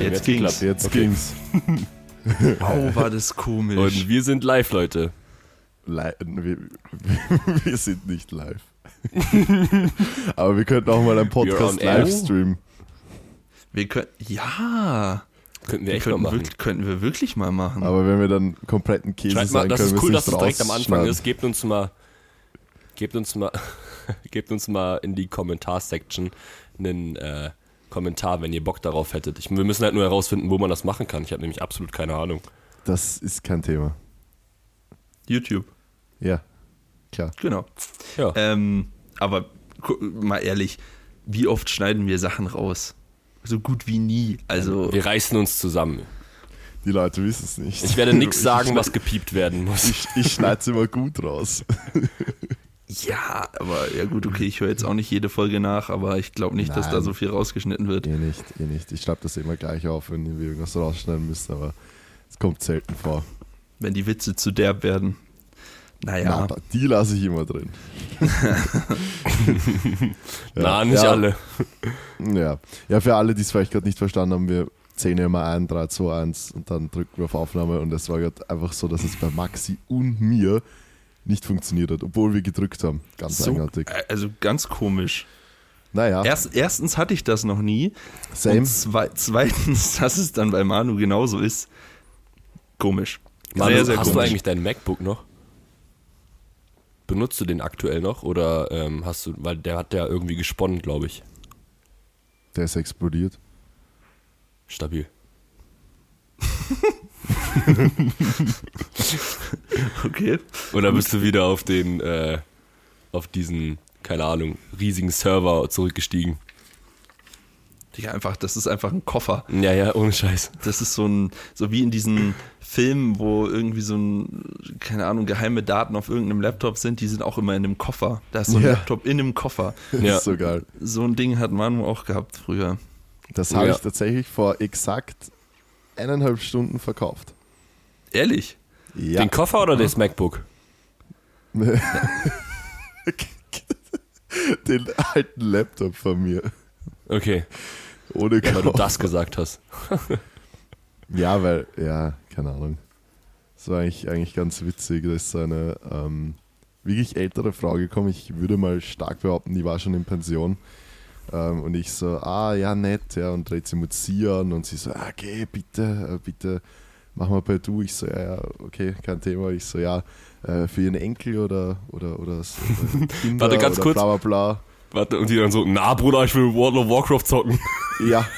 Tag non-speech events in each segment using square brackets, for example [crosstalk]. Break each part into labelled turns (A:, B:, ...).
A: Jetzt ging's.
B: Jetzt
C: Okay.
B: ging's. [laughs]
A: Oh, war das komisch.
C: Und wir sind live, Leute.
B: Li wir, [laughs] wir sind nicht live. [laughs] Aber wir könnten auch mal einen Podcast live streamen.
A: wir können, ja,
C: Könnten wir echt
A: könnten,
C: mal machen.
A: wirklich, könnten wir wirklich mal machen.
B: Aber wenn wir dann kompletten Käse
C: Schreibt mal,
B: sein,
C: das
B: können
C: ist
B: wir
C: cool,
B: es
C: dass es direkt am Anfang ist. Gebt uns mal, gebt uns mal, gebt uns mal in die Kommentarsection einen äh, Kommentar, wenn ihr Bock darauf hättet. Ich, wir müssen halt nur herausfinden, wo man das machen kann. Ich habe nämlich absolut keine Ahnung.
B: Das ist kein Thema.
A: YouTube,
B: Ja, klar.
A: genau.
C: Ja.
A: Ähm, aber mal ehrlich, wie oft schneiden wir Sachen raus? So gut wie nie. Also,
C: wir reißen uns zusammen.
B: Die Leute wissen es nicht.
C: Ich werde nichts
B: Ich
C: sagen, was gepiept werden muss.
B: Ich, ich schneide es immer gut raus. [laughs]
A: ja, aber ja gut, okay, ich höre jetzt auch nicht jede Folge nach, aber ich glaube nicht, dass da
B: Nein.
A: so viel rausgeschnitten wird.
B: eh nicht, eh nicht. Ich schreibe das immer gleich auf, wenn wir irgendwas rausschneiden müssen, aber es kommt selten vor.
A: Wenn die Witze zu derb werden. Naja,
B: Na, die lasse ich immer drin. [laughs]
C: Na, nicht
B: ja,
C: alle.
B: Ja. ja, für alle, die es vielleicht gerade nicht verstanden haben, wir zählen ja immer ein, 3, 2, 1 und dann drücken wir auf Aufnahme und es war gerade einfach so, dass es bei Maxi und mir nicht funktioniert hat, obwohl wir gedrückt haben. Ganz
A: so,
B: eigenartig.
A: also ganz komisch.
B: Naja,
A: Erst, erstens hatte ich das noch nie.
B: same.
A: Und zwei, zweitens, [laughs] dass es dann bei Manu genauso ist. Komisch.
C: Manu,
A: sehr, sehr
C: hast du
A: komisch.
C: eigentlich dein MacBook noch? Benutzt du den aktuell noch oder ähm, hast du, weil der hat ja irgendwie gesponnen, glaube ich.
B: Der ist explodiert.
C: Stabil. [laughs] [laughs]
A: Okay.
C: Oder bist du wieder auf den, äh, auf diesen, keine Ahnung, riesigen Server zurückgestiegen?
A: Digga, einfach, das ist einfach ein Koffer.
C: Ja, ja, ohne Scheiß.
A: Das ist so ein, so wie in diesen Filmen, wo irgendwie so ein, keine Ahnung, geheime Daten auf irgendeinem Laptop sind, die sind auch immer in einem Koffer. Da ist so ein
B: Ja.
A: Laptop in einem Koffer.
B: Das
C: Ja.
B: ist so geil.
A: So ein Ding hat Manu auch gehabt früher.
B: Das habe
C: Ja.
B: ich tatsächlich vor exakt eineinhalb Stunden verkauft.
A: Ehrlich?
B: Ja.
C: Den Koffer oder das MacBook? [laughs]
B: Den alten Laptop von mir.
C: Okay,
B: Ohne
C: weil du
B: Koffer.
C: das gesagt hast. [laughs]
B: Ja, weil, ja, keine Ahnung. Das war eigentlich, eigentlich ganz witzig. Da ist so eine ähm, wirklich ältere Frau gekommen. Ich würde mal stark behaupten, die war schon in Pension. Ähm, und ich so, ah, ja, nett, ja, und dreht sie mit sie an und sie so, ah, okay, bitte, äh, bitte, mach mal bei du. Ich so, ja, ja, okay, kein Thema. Ich so, ja, äh, für ihren Enkel oder, oder, oder, so, oder [laughs] Kinder
C: Warte, ganz
B: oder
C: kurz.
B: bla, bla, bla.
C: Warte, und die dann so, na Bruder, ich will World of Warcraft zocken.
B: Ja. [laughs]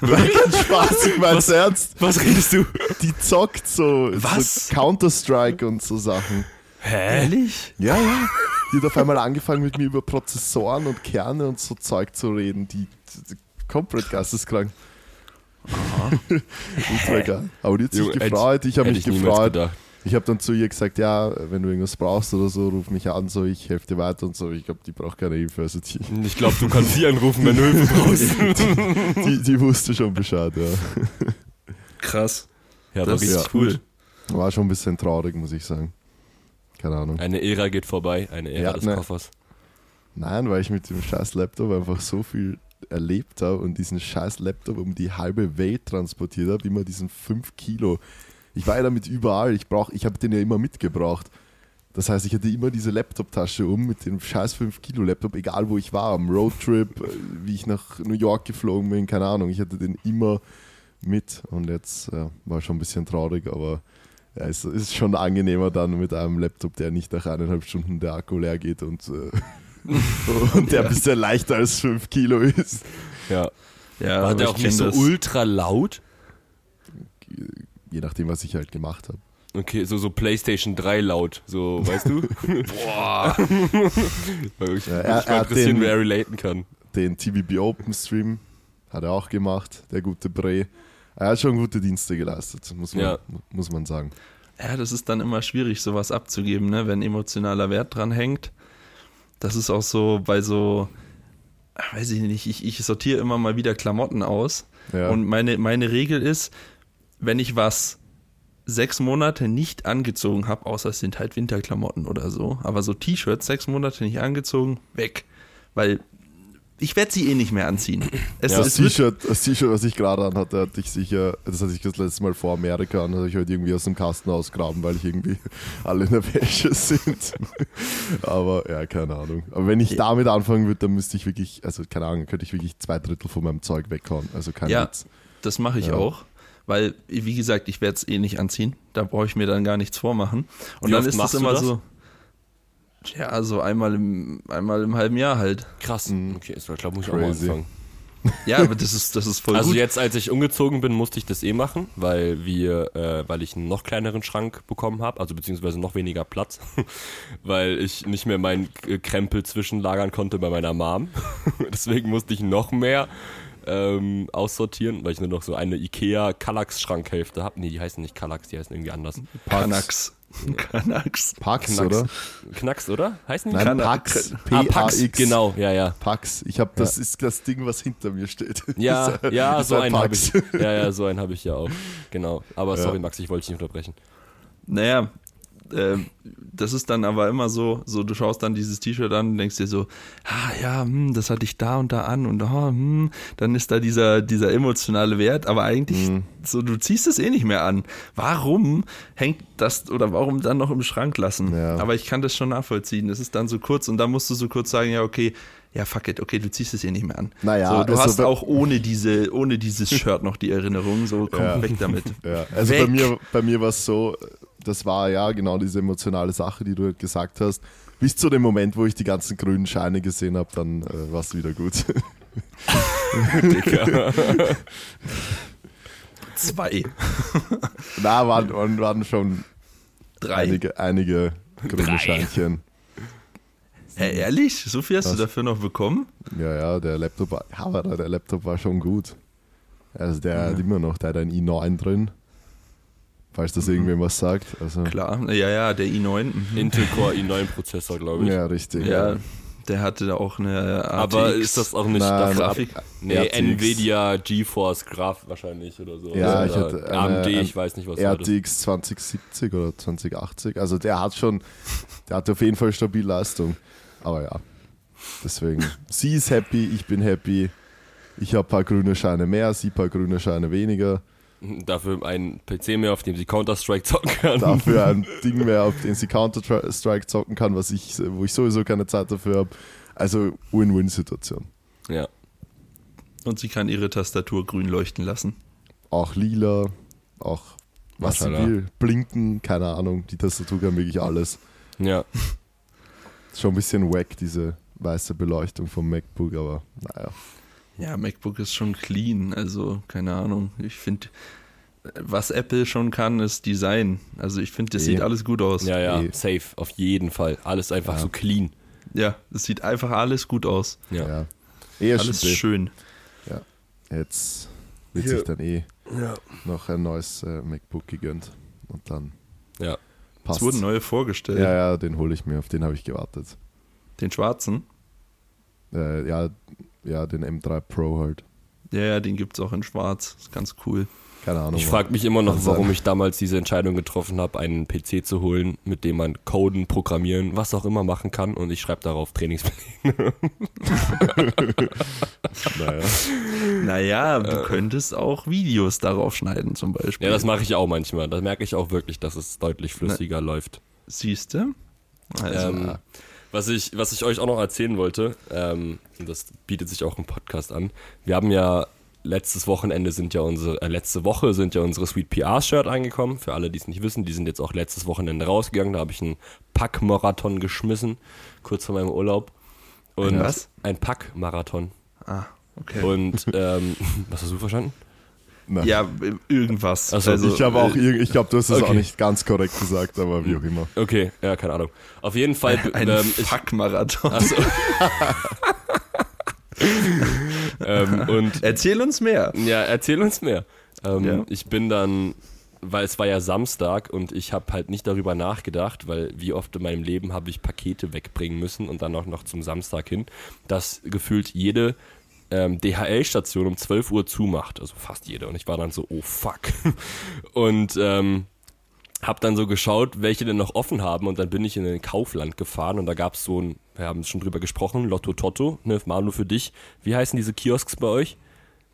B: Kein Spaß, ich mein's ernst.
C: Was redest du?
B: Die zockt so,
A: Was?
B: so Counter-Strike und so Sachen.
C: Hä?
A: Ehrlich?
B: Ja, ja. Die hat auf einmal angefangen mit mir über Prozessoren und Kerne und so Zeug zu reden, die, die komplett geisteskrank. [laughs] Ultra geil. Aber die hat sich
C: hätte-
B: gefreut, ich habe mich gefreut. Ich habe dann zu ihr gesagt, ja, wenn du irgendwas brauchst oder so, ruf mich an, so ich helfe dir weiter und so. Ich glaube, die braucht keine Hilfe. Also die,
C: Ich glaube, du kannst sie anrufen, wenn du Hilfe [laughs] brauchst.
B: die, die wusste schon Bescheid, ja.
A: Krass.
C: Ja, war
A: Das
C: richtig
A: ist
C: cool.
A: cool.
B: War schon ein bisschen traurig, muss ich sagen. Keine Ahnung.
C: Eine Ära geht vorbei, eine Ära
B: Ja,
C: des
B: ne.
C: Koffers.
B: Nein, weil ich mit dem scheiß Laptop einfach so viel erlebt habe und diesen scheiß Laptop um die halbe Welt transportiert habe, immer diesen 5 Kilo. Ich war ja damit überall, ich brauch, ich habe den ja immer mitgebracht. Das heißt, ich hatte immer diese Laptop-Tasche um mit dem scheiß 5 Kilo Laptop, egal wo ich war, am Roadtrip, äh, wie ich nach New York geflogen bin, keine Ahnung. Ich hatte den immer mit und jetzt ja, war schon ein bisschen traurig, aber ja, es ist schon angenehmer dann mit einem Laptop, der nicht nach eineinhalb Stunden der Akku leer geht und, äh, [laughs] und der ein bisschen leichter als 5 Kilo ist.
C: Ja.
A: Ja,
C: War der
A: ich
C: auch nicht so ultra laut?
B: Je nachdem, was ich halt gemacht habe.
C: Okay, so, so PlayStation 3 laut, so, weißt du? [laughs]
A: Boah. [laughs]
C: Weil ich
B: Ja, er-
C: mal
B: er hat
C: interessieren,
B: den-
C: wer relaten kann.
B: Den TVB Open Stream hat er auch gemacht, der gute Bre. Er hat schon gute Dienste geleistet, muss man,
C: Ja.
B: muss man sagen.
A: Ja, das ist dann immer schwierig, sowas abzugeben, ne? wenn emotionaler Wert dran hängt. Das ist auch so bei so, weiß ich nicht, ich, ich sortiere immer mal wieder Klamotten aus.
B: Ja.
A: Und meine, meine Regel ist, wenn ich was sechs Monate nicht angezogen habe, außer es sind halt Winterklamotten oder so, aber so T-Shirts sechs Monate nicht angezogen, weg. Weil ich werde sie eh nicht mehr anziehen. Es,
C: Ja.
B: Das
A: es
B: T-Shirt, das T-Shirt, was ich gerade anhatte, hatte ich sicher, das hatte ich das letzte Mal vor Amerika an, das habe ich heute irgendwie aus dem Kasten ausgraben, weil ich irgendwie [laughs] alle in der Wäsche sind. [laughs] Aber ja, keine Ahnung. Aber wenn ich damit anfangen würde, dann müsste ich wirklich, also keine Ahnung, könnte ich wirklich zwei Drittel von meinem Zeug weghauen. Also kein
A: Ja.
B: Witz.
A: das mache ich
B: Ja.
A: auch. Weil, wie gesagt, ich werde es eh nicht anziehen. Da brauche ich mir dann gar nichts vormachen. Und
C: Wie
A: dann
C: oft
A: ist
C: du
A: immer
C: das?
A: so. Ja, so einmal im, einmal im halben Jahr halt.
C: Krass. Okay, ich glaube, muss ich
B: Crazy.
C: auch mal anfangen.
A: Ja, aber das ist, das ist voll
C: Also
A: gut.
C: jetzt, als ich umgezogen bin, musste ich das eh machen, weil wir, äh, weil ich einen noch kleineren Schrank bekommen habe, also beziehungsweise noch weniger Platz, [laughs] weil ich nicht mehr meinen äh, Krempel zwischenlagern konnte bei meiner Mom. [laughs] Deswegen musste ich noch mehr ähm, aussortieren, weil ich nur noch so eine Ikea Kallax Schrankhälfte habe. Nee, die heißen nicht Kallax, die heißen irgendwie anders.
A: Kanax. Kanax.
B: Pax,
C: Knacks.
B: oder?
C: Knacks, oder? Heißen die?
B: Nein, Pax.
C: ah, Pax,
B: P-A-X.
C: genau, ja, ja.
B: Pax. Ich habe, das ist das Ding, was hinter mir steht. [laughs]
C: Ja,
B: ein-
C: ja, so
B: ein
C: einen habe ich. Ja, ja, so einen habe ich ja auch. [laughs] Genau. Aber
B: Ja.
C: sorry, Max, ich wollte dich nicht unterbrechen.
A: Naja, ähm, das ist dann aber immer so, so du schaust dann dieses T-Shirt an und denkst dir so, ah ja, hm, das hatte ich da und da an und oh, hm, dann ist da dieser, dieser emotionale Wert, aber eigentlich
B: Mhm.
A: so, du ziehst es eh nicht mehr an. Warum hängt das oder warum dann noch im Schrank lassen?
B: Ja.
A: Aber ich kann das schon nachvollziehen. Das ist dann so kurz und dann musst du so kurz sagen, ja, okay, ja, fuck it, okay, du ziehst es eh nicht mehr an.
B: Naja,
A: so, du
B: also
A: hast auch ohne diese, ohne dieses [laughs] Shirt noch die Erinnerung, so komm
B: Ja.
A: weg damit.
B: Ja, also
A: Weg.
B: bei mir, bei mir war es so, das war ja genau diese emotionale Sache, die du halt gesagt hast. Bis zu dem Moment, wo ich die ganzen grünen Scheine gesehen habe, dann äh, war es wieder gut. [laughs]
A: Zwei,
B: Na, waren, waren, waren schon
A: drei.
B: einige, einige grüne
C: Drei.
B: Scheinchen.
A: Hä, ehrlich? So viel hast
B: Was?
A: du dafür noch bekommen?
B: Ja, ja, der Laptop war, ja, der Laptop war schon gut. Also der hat immer noch, der hat ein i9 drin. Falls das irgendwem was sagt. Also,
A: Klar, ja, ja, der i9. Mhm.
C: Intel Core i9 Prozessor, glaube ich.
B: ja, richtig.
A: Ja, der hatte da auch eine ATX.
C: Aber ist das auch nicht
B: Nein,
C: das
A: Grafik?
C: Nee,
B: RTX.
C: Nvidia GeForce Graph wahrscheinlich oder so.
B: Ja,
C: oder
B: ich hatte eine-
C: AMD,
B: ein
C: ich weiß nicht, was war das.
B: RTX 2070 oder 2080. Also der hat schon, der hat auf jeden Fall stabil Leistung. Aber ja, deswegen, sie ist happy, ich bin happy. Ich habe ein paar grüne Scheine mehr, sie ein paar grüne Scheine weniger.
C: Dafür ein PC mehr, auf dem sie Counter-Strike zocken kann.
B: Dafür ein [laughs] Ding mehr, auf den sie Counter-Strike zocken kann, was ich, wo ich sowieso keine Zeit dafür habe. Also Win-Win-Situation.
C: Ja.
A: Und sie kann ihre Tastatur grün leuchten lassen.
B: Auch lila, auch was sie will. Blinken, keine Ahnung. Die Tastatur kann wirklich alles.
C: Ja.
B: Ist schon ein bisschen wack, diese weiße Beleuchtung vom MacBook, aber naja.
A: Ja, MacBook ist schon clean, also keine Ahnung. Ich finde, was Apple schon kann, ist Design. Also ich finde, das
B: Eh.
A: sieht alles gut aus.
C: Ja, ja,
B: Eh.
C: safe, auf jeden Fall. Alles einfach
B: Ja.
C: so clean.
A: Ja, es sieht einfach alles gut aus.
C: Ja.
B: Ja. Eher
A: alles
B: stimmt.
A: schön.
B: Jetzt wird
C: Ja.
B: sich dann eh
C: Ja.
B: noch ein neues äh, MacBook gegönnt. Und dann
C: Ja.
B: passt.
A: Es wurden neue vorgestellt.
B: ja, ja, den hole ich mir, auf den habe ich gewartet.
A: Den schwarzen.
B: Äh, ja, ja, den M3 Pro halt.
A: Ja, ja, den gibt es auch in schwarz. Ist ganz cool.
B: Keine Ahnung.
C: Ich frage mich immer noch,
B: Also-
C: warum ich damals diese Entscheidung getroffen habe, einen PC zu holen, mit dem man Coden, Programmieren, was auch immer machen kann. Und ich schreibe darauf Trainingspläne. [laughs]
B: Naja.
A: Naja, du könntest auch Videos darauf schneiden zum Beispiel.
C: Ja, das mache ich auch manchmal. Da merke ich auch wirklich, dass es deutlich flüssiger läuft.
A: Siehst du? Also,
C: Ähm, was, ich, was ich euch auch noch erzählen wollte, ähm, und das bietet sich auch im Podcast an, wir haben ja letztes Wochenende sind ja unsere, äh, letzte Woche sind ja unsere Sweet PR-Shirt eingekommen. Für alle, die es nicht wissen, die sind jetzt auch letztes Wochenende rausgegangen. Da habe ich einen Pack-Marathon geschmissen, kurz vor meinem Urlaub. Und
A: Ein was?
C: Ein Pack-Marathon.
A: ah, okay.
C: Und ähm, [laughs] was hast du verstanden?
B: Na.
A: ja, irgendwas.
C: Ach so,
B: ich habe auch,
A: äh,
B: ich glaube, du hast es auch
C: okay.
B: nicht ganz korrekt gesagt, aber wie auch immer.
C: Okay, ja, keine Ahnung. Auf jeden Fall.
A: ein
C: ähm,
A: Fuck-Marathon.
C: Achso. [laughs] ähm, und
A: Erzähl uns mehr.
C: ja, erzähl uns mehr. Ähm,
A: Ja.
C: Ich bin dann, weil es war ja Samstag und ich habe halt nicht darüber nachgedacht, weil wie oft in meinem Leben habe ich Pakete wegbringen müssen und dann auch noch zum Samstag hin, dass gefühlt jede ähm, DHL-Station um 12 Uhr zumacht. Also fast jede. Und ich war dann so, oh fuck. [laughs] Und ähm, hab dann so geschaut, welche denn noch offen haben und dann bin ich in ein Kaufland gefahren und da gab es so ein wir haben schon drüber gesprochen, Lotto Totto, ne, Manu für dich. Wie heißen diese Kiosks bei euch?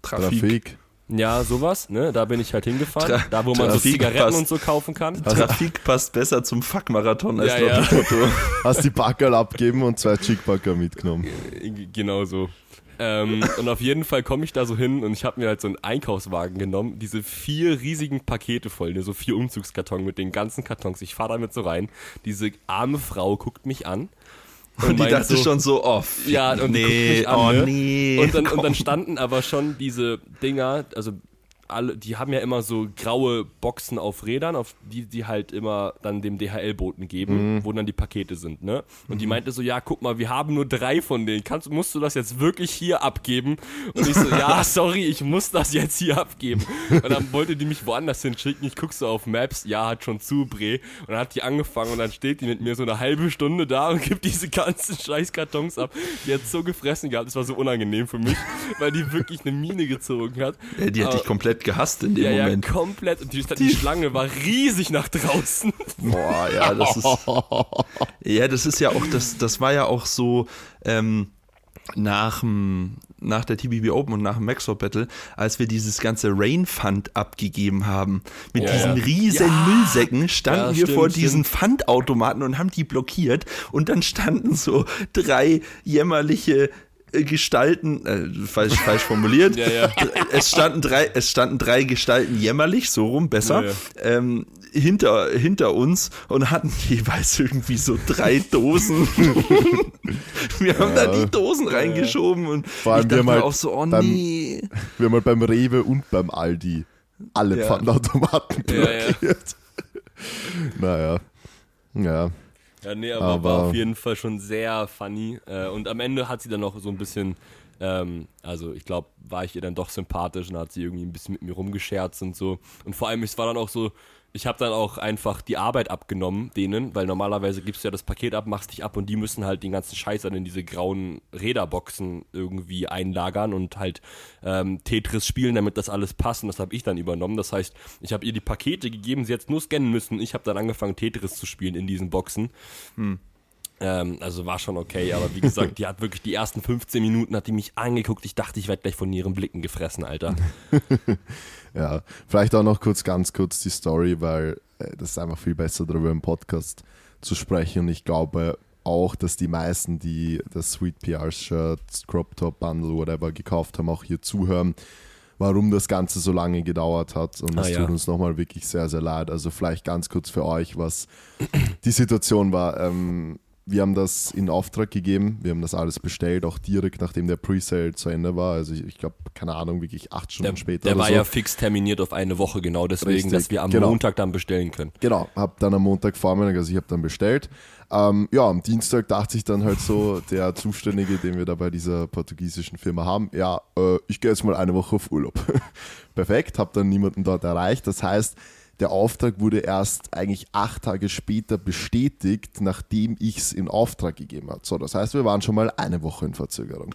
B: Trafik.
C: Ja, sowas, ne? Da bin ich halt hingefahren.
A: Tra
C: da, wo man so
A: Trafik
C: Zigaretten
A: passt.
C: und so kaufen kann.
A: Trafik passt besser zum Fuck-Marathon als
C: Ja, ja.
A: Lotto Toto.
B: Hast die Backerl abgeben und zwei Chickbacker mitgenommen.
C: G- Genau so. Ähm, und auf jeden Fall komme ich da so hin und ich habe mir halt so einen Einkaufswagen genommen, diese vier riesigen Pakete voll, ne, so vier Umzugskarton mit den ganzen Kartons. Ich fahre damit so rein. Diese arme Frau guckt mich an.
A: Und die
C: meint
A: dachte
C: so,
A: schon so, oh, fick,
C: Ja, und die guckt
A: nee,
C: mich an,
A: oh
C: ne?
A: nee.
C: Und dann, und dann standen aber schon diese Dinger, also alle, die haben ja immer so graue Boxen auf Rädern, auf die die halt immer dann dem DHL-Boten geben, wo dann die Pakete sind, ne? Und die meinte so, ja, guck mal, wir haben nur drei von denen. Kannst, musst du das jetzt wirklich hier abgeben? Und ich so, ja, [laughs] sorry, ich muss das jetzt hier abgeben. Und dann wollte die mich woanders hinschicken. Ich guck so auf Maps, ja, hat schon zu, Bre. Und dann hat die angefangen und dann steht die mit mir so eine halbe Stunde da und [laughs] gibt diese ganzen scheiß Kartons ab. Die hat so gefressen gehabt, das war so unangenehm für mich, weil die wirklich eine Mine gezogen hat.
A: Die hat dich
C: Aber-
A: komplett gehasst in dem
C: ja, ja,
A: Moment.
C: komplett. Und die, die Schlange war riesig nach draußen. [laughs]
A: Boah, ja, das ist. [laughs] Ja, das ist ja auch, das, das war ja auch so ähm, nach, dem- nach der TBB Open und nach dem Maxwell Battle, als wir dieses ganze Rain Fund abgegeben haben. Mit
C: Ja,
A: diesen
C: ja.
A: riesen
C: Ja.
A: Müllsäcken standen
C: Ja,
A: wir
C: stimmt,
A: vor diesen. Pfandautomaten und haben die blockiert. Und dann standen so drei jämmerliche Gestalten, äh, falsch, falsch formuliert. [laughs]
C: Ja, ja.
A: Es standen drei, es standen drei Gestalten jämmerlich, so rum, besser,
C: Ja,
A: Ähm, hinter, hinter uns und hatten jeweils irgendwie so drei Dosen. [laughs] wir haben da die Dosen reingeschoben und
B: Vor allem
A: ich dachte
B: wir haben
A: mir
B: halt
A: auch so, oh
B: beim-
A: nee.
B: Wir haben halt beim Rewe und beim Aldi alle
A: Ja.
B: Pfandautomaten
C: Ja, ja.
B: blockiert. [laughs] Naja. Ja.
C: Ja, nee, aber,
B: Aber-
C: war auf jeden Fall schon sehr funny. Äh, und am Ende hat sie dann noch so ein bisschen, ähm, also ich glaube, war ich ihr dann doch sympathisch und hat sie irgendwie ein bisschen mit mir rumgescherzt und so. Und vor allem, es war dann auch so, ich habe dann auch einfach die Arbeit abgenommen, denen, weil normalerweise gibst du ja das Paket ab, machst dich ab und die müssen halt den ganzen Scheiß dann in diese grauen Räderboxen irgendwie einlagern und halt ähm, Tetris spielen, damit das alles passt. Und das habe ich dann übernommen. Das heißt, ich habe ihr die Pakete gegeben, sie jetzt nur scannen müssen. Ich habe dann angefangen, Tetris zu spielen in diesen Boxen. Ähm, also war schon okay, aber wie gesagt, die hat wirklich die ersten 15 Minuten hat die mich angeguckt. Ich dachte, ich werde gleich von ihren Blicken gefressen, Alter. [laughs]
B: Ja, vielleicht auch noch kurz, ganz kurz die Story, weil äh, das ist einfach viel besser darüber im Podcast zu sprechen und ich glaube auch, dass die meisten, die das Sweet PR Shirt, Crop Top Bundle, whatever gekauft haben, auch hier zuhören, warum das Ganze so lange gedauert hat und
C: Ah,
B: es
C: ja.
B: tut uns nochmal wirklich sehr, sehr leid. Also vielleicht ganz kurz für euch, was die Situation war. Ähm, wir haben das in Auftrag gegeben, wir haben das alles bestellt, auch direkt nachdem der Presale zu Ende war. Also ich, ich glaube, keine Ahnung, wirklich acht Stunden
C: Der,
B: später.
C: der war
B: so.
C: ja fix terminiert auf eine Woche, genau deswegen,
B: Richtig,
C: dass wir am
B: genau.
C: Montag dann bestellen können.
B: Genau, hab dann am Montag Vormittag, also ich habe dann bestellt. Ähm, ja, am Dienstag dachte ich dann halt so, der Zuständige, den wir da bei dieser portugiesischen Firma haben, ja, äh, ich gehe jetzt mal eine Woche auf Urlaub. [laughs] Perfekt, habe dann niemanden dort erreicht. Das heißt, der Auftrag wurde erst eigentlich acht Tage später bestätigt, nachdem ich es in Auftrag gegeben habe. So, das heißt, wir waren schon mal eine Woche in Verzögerung.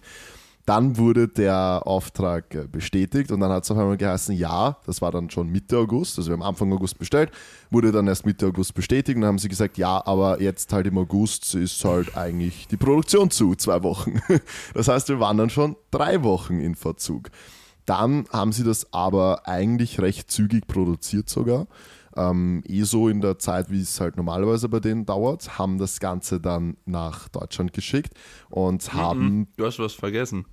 B: Dann wurde der Auftrag äh, bestätigt und dann hat es auf einmal geheißen, ja, das war dann schon Mitte August, also wir haben Anfang August bestellt, wurde dann erst Mitte August bestätigt und dann haben sie gesagt, ja, aber jetzt halt im August ist halt eigentlich die Produktion zu, zwei Wochen. [laughs] Das heißt, wir waren dann schon drei Wochen in Verzug. Dann haben sie das aber eigentlich recht zügig produziert sogar. Ähm, eh so in der Zeit, wie es halt normalerweise bei denen dauert, haben das Ganze dann nach Deutschland geschickt und haben
A: Du hast was vergessen.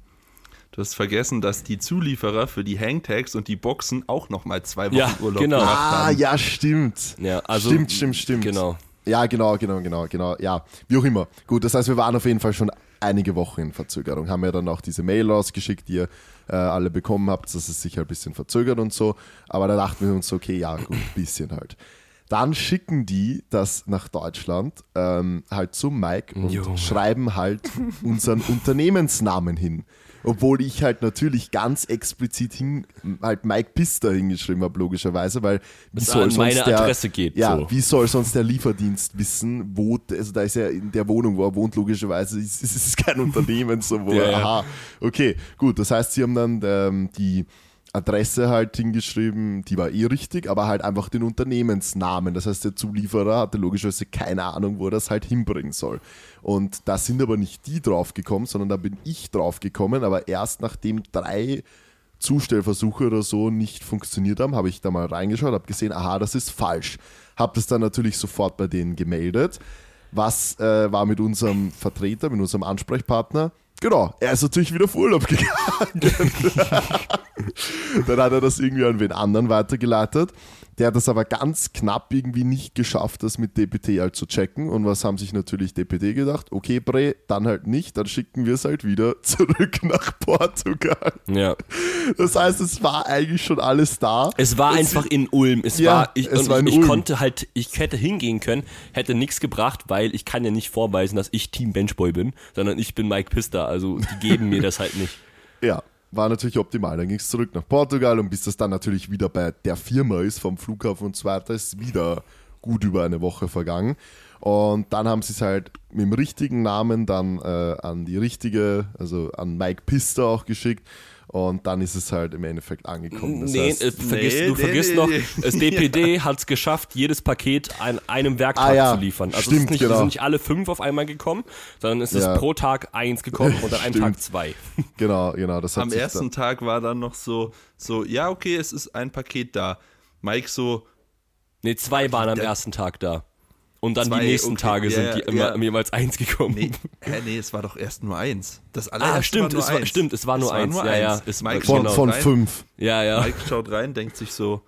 A: Du hast vergessen, dass die Zulieferer für die Hangtags und die Boxen auch nochmal zwei Wochen
C: Ja,
A: Urlaub
C: genau.
A: gemacht
B: Ah,
A: haben.
B: ja, stimmt.
C: Ja, also,
B: stimmt, stimmt, stimmt.
C: Genau.
B: Ja, genau, genau, genau, genau. Ja, wie auch immer. Gut, das heißt, wir waren auf jeden Fall schon einige Wochen in Verzögerung. Haben ja dann auch diese Mail rausgeschickt, die ihr äh, alle bekommen habt, dass es sich halt ein bisschen verzögert und so. Aber da dachten wir uns, so, okay, ja, gut, ein bisschen halt. Dann schicken die das nach Deutschland ähm, halt zum Mike und
C: Jo.
B: schreiben halt unseren Unternehmensnamen hin. Obwohl ich halt natürlich ganz explizit hin, halt Mike Pister hingeschrieben habe, logischerweise, weil wie
C: Es
B: soll sonst der,
C: Adresse geht,
B: Ja,
C: so.
B: wie soll sonst der Lieferdienst wissen, wo, also da ist ja in der Wohnung, wo er wohnt, logischerweise, ist, ist es kein Unternehmen, so wo,
C: Ja, ja.
B: aha, okay, gut, das heißt, sie haben dann ähm, die Adresse halt hingeschrieben, die war eh richtig, aber halt einfach den Unternehmensnamen. Das heißt, der Zulieferer hatte logischerweise keine Ahnung, wo er das halt hinbringen soll. Und da sind aber nicht die draufgekommen, sondern da bin ich draufgekommen, aber erst nachdem drei Zustellversuche oder so nicht funktioniert haben, habe ich da mal reingeschaut, habe gesehen, aha, das ist falsch. Habe das dann natürlich sofort bei denen gemeldet. Was äh, war mit unserem Vertreter, mit unserem Ansprechpartner? Genau, er ist natürlich wieder auf Urlaub gegangen. [laughs] dann hat er das irgendwie an wen anderen weitergeleitet. Der hat das aber ganz knapp irgendwie nicht geschafft, das mit DPT halt zu checken. Und was haben sich natürlich DPT gedacht? Okay, Bre, dann halt nicht, dann schicken wir es halt wieder [laughs] zurück nach Portugal.
C: Ja.
B: Das heißt, es war eigentlich schon alles da.
C: Es war
B: Es-
C: einfach in Ulm. Es
B: Ja,
C: war, ich,
B: es war in
C: ich, ich
B: Ulm.
C: konnte halt, ich hätte hingehen können, hätte nichts gebracht, weil ich kann ja nicht vorweisen, dass ich Team Benchboy bin, sondern ich bin Mike Pista. Also die geben mir das halt nicht. [laughs]
B: Ja, war natürlich optimal. Dann ging es zurück nach Portugal und bis das dann natürlich wieder bei der Firma ist, vom Flughafen und so weiter, ist wieder gut über eine Woche vergangen. Und dann haben sie es halt mit dem richtigen Namen dann äh, an die richtige, also an Mike Pista auch geschickt. Und dann ist es halt im Endeffekt angekommen. Das
C: nee,
B: heißt,
C: äh, vergiss,
A: nee,
C: du
A: nee,
C: vergisst
A: nee,
C: noch,
A: nee.
C: das DPD [laughs] hat es geschafft, jedes Paket an einem Werktag
B: Ah, ja.
C: zu liefern. Also es
B: Stimmt,
C: ist nicht,
B: genau.
C: sind nicht alle fünf auf einmal gekommen, sondern es ist
B: Ja.
C: pro Tag eins gekommen und an einem. [laughs] Tag zwei. [laughs]
B: genau, genau. Das hat
A: Am ersten Tag war dann noch so, so, ja, okay, es ist ein Paket da. Mike so,
C: Nee, zwei waren am
A: Der-
C: ersten Tag da. Und dann
A: Zwei,
C: die nächsten
A: okay,
C: Tage
A: ja,
C: sind
A: ja,
C: die immer
A: ja.
C: jeweils eins gekommen.
A: nee, hä, nee, es war doch erst nur eins. Das allererste
C: Ah, stimmt,
A: war nur
C: es war-
A: eins.
C: stimmt, es war nur eins. Ja, ja, es war-
A: Mike
B: Von,
A: schaut
B: von
A: rein,
B: fünf.
C: Ja, ja.
A: Mike schaut rein, denkt sich so,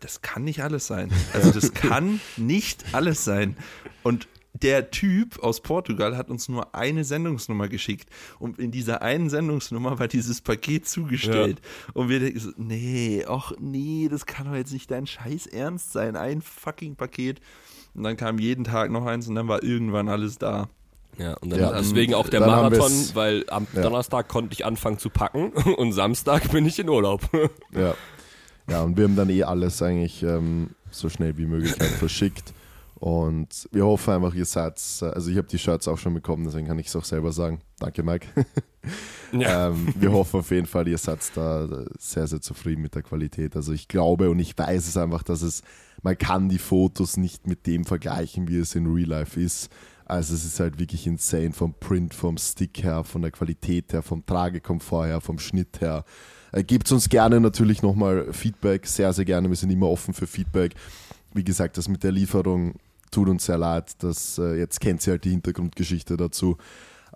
A: das kann nicht alles sein. Also das [laughs] kann nicht alles sein. Und der Typ aus Portugal hat uns nur eine Sendungsnummer geschickt. Und in dieser einen Sendungsnummer war dieses Paket zugestellt. Und wir denken so, nee, ach nee, das kann doch jetzt nicht dein Scheiß Ernst sein. Ein fucking Paket. Und dann kam jeden Tag noch eins und dann war irgendwann alles da.
C: Ja, und dann
B: Ja,
C: deswegen auch der Marathon, weil am
B: Ja.
C: Donnerstag konnte ich anfangen zu packen [laughs] und Samstag bin ich in Urlaub. [laughs]
B: Ja. ja, und wir haben dann eh alles eigentlich ähm, so schnell wie möglich halt verschickt. Und wir hoffen einfach, ihr seid, also ich habe die Shirts auch schon bekommen, deswegen kann ich es auch selber sagen. Danke, Mike. [laughs]
C: Ja.
B: ähm, wir hoffen auf jeden Fall, ihr seid da sehr, sehr zufrieden mit der Qualität. Also ich glaube und ich weiß es einfach, dass es, man kann die Fotos nicht mit dem vergleichen, wie es in Real Life ist. Also es ist halt wirklich insane vom Print, vom Stick her, von der Qualität her, vom Tragekomfort her, vom Schnitt her. Äh, Gebt uns gerne natürlich nochmal Feedback, sehr, sehr gerne. Wir sind immer offen für Feedback. Wie gesagt, das mit der Lieferung tut uns sehr leid. Das, äh, jetzt kennt ihr halt die Hintergrundgeschichte dazu.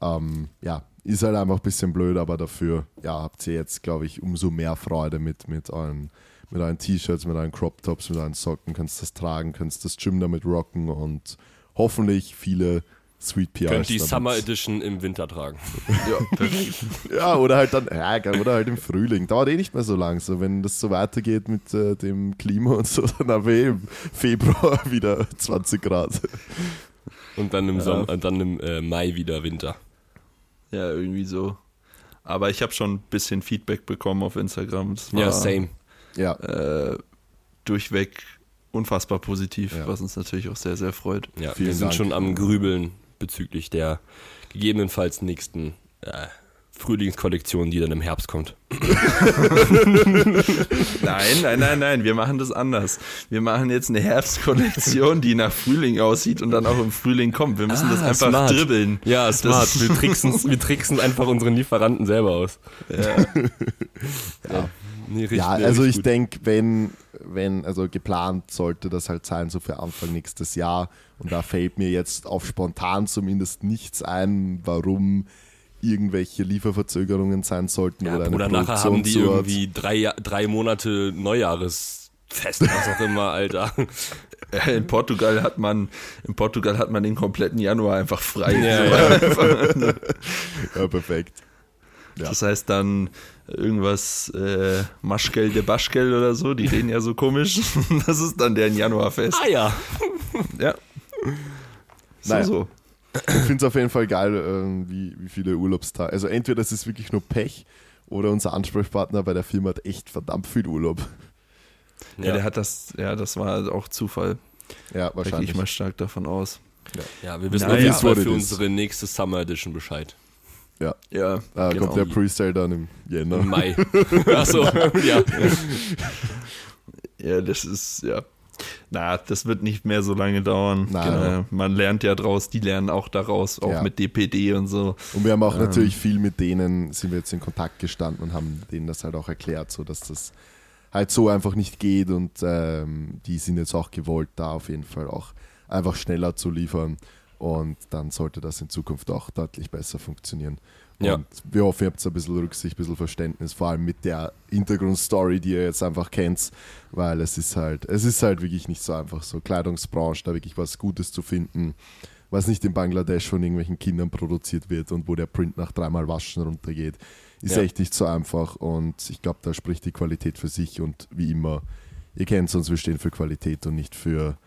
B: Ähm, ja, ist halt einfach ein bisschen blöd, aber dafür ja, habt ihr jetzt, glaube ich, umso mehr Freude mit, mit euren, mit euren T-Shirts, mit euren Crop Tops, mit euren Socken, könnt das tragen, könnt das Gym damit rocken und hoffentlich viele Sweet PRs.
C: Könnt die
B: damit.
C: Summer Edition im Winter tragen. [laughs]
B: Ja, oder halt dann, ja, geil, oder halt im Frühling. Dauert eh nicht mehr so lang. So, wenn das so weitergeht mit äh, dem Klima und so, dann haben wir eh im Februar [laughs] wieder 20 Grad.
C: Und dann im, Sommer, und dann im äh, Mai wieder Winter.
A: Ja, irgendwie so. Aber ich habe schon ein bisschen Feedback bekommen auf Instagram. Das war,
C: Ja, same.
B: Ja,
A: Äh, durchweg unfassbar positiv,
B: Ja.
A: was uns natürlich auch sehr, sehr freut.
C: Ja,
B: Vielen
C: wir sind
B: Dank.
C: schon am Grübeln bezüglich der gegebenenfalls nächsten äh, Frühlingskollektion, die dann im Herbst kommt. [laughs]
A: Nein, nein, nein, nein, wir machen das anders. Wir machen jetzt eine Herbstkollektion, die nach Frühling aussieht und dann auch im Frühling kommt. Wir müssen
C: Ah,
A: das einfach
C: smart.
A: dribbeln.
C: Ja,
A: Das-
C: smart. Wir tricksen, wir tricksen einfach unseren Lieferanten selber aus.
A: Ja. [laughs]
C: Nee, richtig-
B: ja also ich denke, wenn, wenn, also geplant sollte das halt sein, so für Anfang nächstes Jahr. Und da fällt mir jetzt auf spontan zumindest nichts ein, warum irgendwelche Lieferverzögerungen sein sollten
C: Ja,
B: oder eine
C: Bruder, nachher haben die irgendwie drei, Ja- drei Monate Neujahresfest, was auch immer, Alter.
A: In Portugal hat man, in Portugal hat man den kompletten Januar einfach frei.
C: Ja,
A: So einfach.
B: Ja, perfekt. Ja.
A: Das heißt dann irgendwas äh, Maschgel de Baschgel oder so, die reden ja so komisch. Das ist dann deren Januarfest.
C: Ah ja.
A: Ja. So,
B: Naja.
A: so.
B: Ich finde es auf jeden Fall geil, ähm, wie, wie viele Urlaubstage. Also entweder das ist wirklich nur Pech oder unser Ansprechpartner bei der Firma hat echt verdammt viel Urlaub.
A: Ja, der hat das, ja, das war auch Zufall.
B: Ja,
A: Da gehe
B: wahrscheinlich.
A: ich mal stark davon aus.
C: Ja, wir wissen auf jeden Fall für unsere nächste Summer Edition Bescheid.
B: Ja,
A: Ja,
B: da
A: genau.
B: kommt der Presale dann im Jänner.
C: Im Mai. [laughs] Achso, ja. [laughs]
A: Ja, das ist, ja. Na, das wird nicht mehr so lange dauern.
B: Nein.
A: Äh, man lernt ja draus, die lernen auch daraus, auch
B: Ja.
A: mit DPD und so.
B: Und wir haben auch
A: Ähm.
B: natürlich viel mit denen, sind wir jetzt in Kontakt gestanden und haben denen das halt auch erklärt, so dass das halt so einfach nicht geht und ähm, die sind jetzt auch gewollt, da auf jeden Fall auch einfach schneller zu liefern und dann sollte das in Zukunft auch deutlich besser funktionieren.
C: Ja.
B: Und wir hoffen, ihr habt ein bisschen Rücksicht, ein bisschen Verständnis, vor allem mit der Hintergrundstory, die ihr jetzt einfach kennt, weil es ist halt, es ist halt wirklich nicht so einfach, so Kleidungsbranche, da wirklich was Gutes zu finden, was nicht in Bangladesch von irgendwelchen Kindern produziert wird und wo der Print nach dreimal Waschen runtergeht, ist
C: Ja.
B: echt nicht so einfach und ich glaube, da spricht die Qualität für sich und wie immer, ihr kennt uns, wir stehen für Qualität und nicht für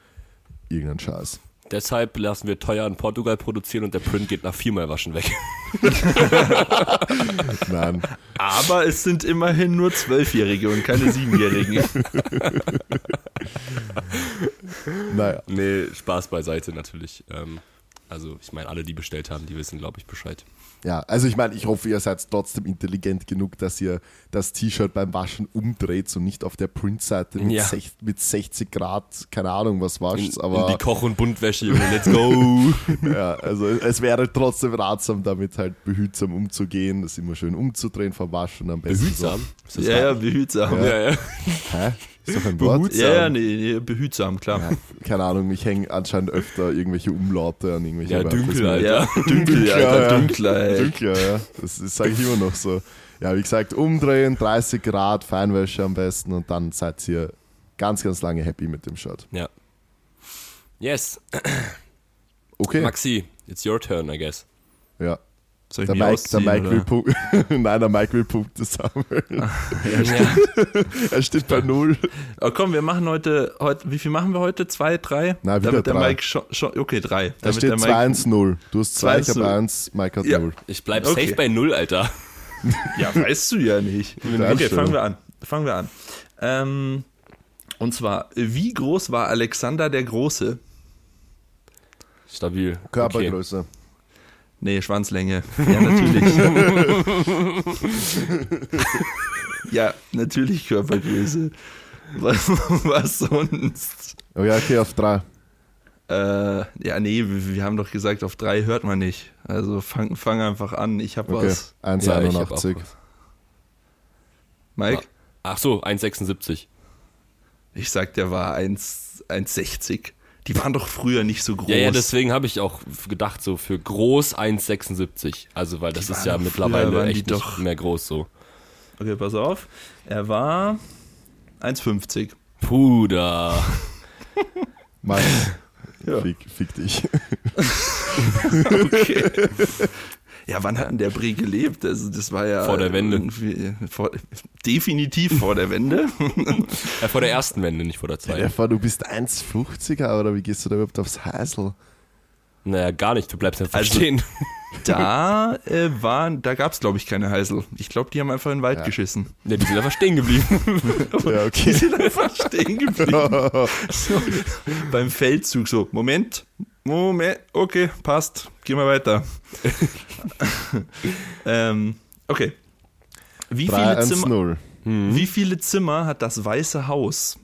B: irgendeinen Scheiß.
C: Deshalb lassen wir teuer in Portugal produzieren und der Print geht nach viermal Waschen weg. [laughs]
B: Nein,
A: Aber es sind immerhin nur Zwölfjährige und keine Siebenjährigen.
B: naja.
C: Nee, Spaß beiseite natürlich. Ähm, also ich meine, alle, die bestellt haben, die wissen, glaube ich, Bescheid.
B: Ja, also ich meine, ich hoffe, ihr seid trotzdem intelligent genug, dass ihr das T-Shirt beim Waschen umdreht und nicht auf der Printseite mit,
C: Ja.
B: sech, mit 60 Grad, keine Ahnung, was
C: In,
B: wascht,
C: in
B: aber
C: die Koch- und Buntwäsche, Junge, let's go. [laughs]
B: ja, also es wäre trotzdem ratsam, damit halt behutsam umzugehen, das immer schön umzudrehen vom Waschen am besten.
C: Behutsam. Ist das
A: ja, ja, behutsam.
C: Ja, ja.
B: So. Hä? Ist doch ein Wort?
C: Behutsam.
A: Ja, ja, nee, nee, behutsam, klar.
B: Ja, keine Ahnung, ich hänge anscheinend öfter irgendwelche Umlaute an irgendwelche
C: Ja,
B: Wörter. mir-
C: Alter.
A: Ja, dunkel,
B: Ja,
A: Alter,
B: ja.
A: Dunkler,
B: ja. Das sage ich immer noch so. Ja, wie gesagt, umdrehen, 30 Grad, Feinwäsche am besten und dann seid ihr ganz, ganz lange happy mit dem Shirt.
C: ja. Yes.
B: Okay.
C: Maxi, it's your turn, I guess.
B: Ja.
A: Soll ich
B: Der Mike, der Mike will
A: oder?
B: Punkte. [laughs] Nein, der Mike will Punkte sammeln. [laughs]
C: Ja.
B: er steht bei null.
A: Oh, komm, wir machen heute, heute, wie viel machen wir heute? Zwei, drei?
B: Nein, wieder
A: Damit der
B: drei.
A: Mike schon, schon okay, drei.
B: Da steht
A: der Mike,
B: 2-1-0. Du hast 2, ich
A: 2-1-0.
B: habe 1, Mike hat
A: Ja.
B: 0.
C: Ich bleib
A: Okay.
C: safe bei null, Alter.
A: Ja, weißt du ja nicht. Okay, fangen wir an. Fangen wir an. Ähm, und zwar, wie groß war Alexander der Große?
C: Stabil. Okay.
B: Körpergröße.
A: Nee, Schwanzlänge. Ja, natürlich. [laughs] ja, natürlich Körpergröße. Was, [laughs] was sonst?
B: Oh ja, okay, auf 3.
A: Äh, ja, nee, wir, wir haben doch gesagt, auf drei hört man nicht. Also fang, fang einfach an. Ich habe
B: Okay,
A: was.
C: Ja, ich hab auch
B: 1,81.
C: was.
A: Mike?
C: Ach so, 1,76.
A: Ich sag, der war 1 1,60. Die waren doch früher nicht so groß.
C: Ja, ja, deswegen habe ich auch gedacht, so für groß 1,76. Also, weil das
A: Die
C: ist ja mittlerweile echt
A: doch-
C: nicht mehr groß so.
A: Okay, pass auf. Er war 1,50.
C: Puder.
B: Mike, [laughs]
A: Ja.
B: fick, fick dich. [laughs]
A: Okay. Ja, wann hat denn der Bre gelebt? Also das war ja
C: Vor der Wende.
A: irgendwie Vor, definitiv vor der Wende.
C: Ja, vor der ersten Wende, nicht vor der zweiten.
B: Stefan, du bist 1,50er oder wie gehst du da überhaupt aufs Heisel?
C: Naja, gar nicht, du bleibst einfach
A: Also-
C: stehen. [laughs]
A: Da äh, waren, da gab es glaube ich keine Heisel. Ich glaube, die haben einfach in den Wald
B: Ja.
A: geschissen.
C: Ne, die sind einfach stehen geblieben. [laughs]
B: Ja,
A: Die
B: okay.
A: sind einfach stehen geblieben. [laughs] So, beim Feldzug so, Moment, Moment, okay, passt, gehen wir weiter. ähm, okay. Wie viele, Zimmer,
B: 3-1-0.
A: wie viele Zimmer hat das Weiße Haus?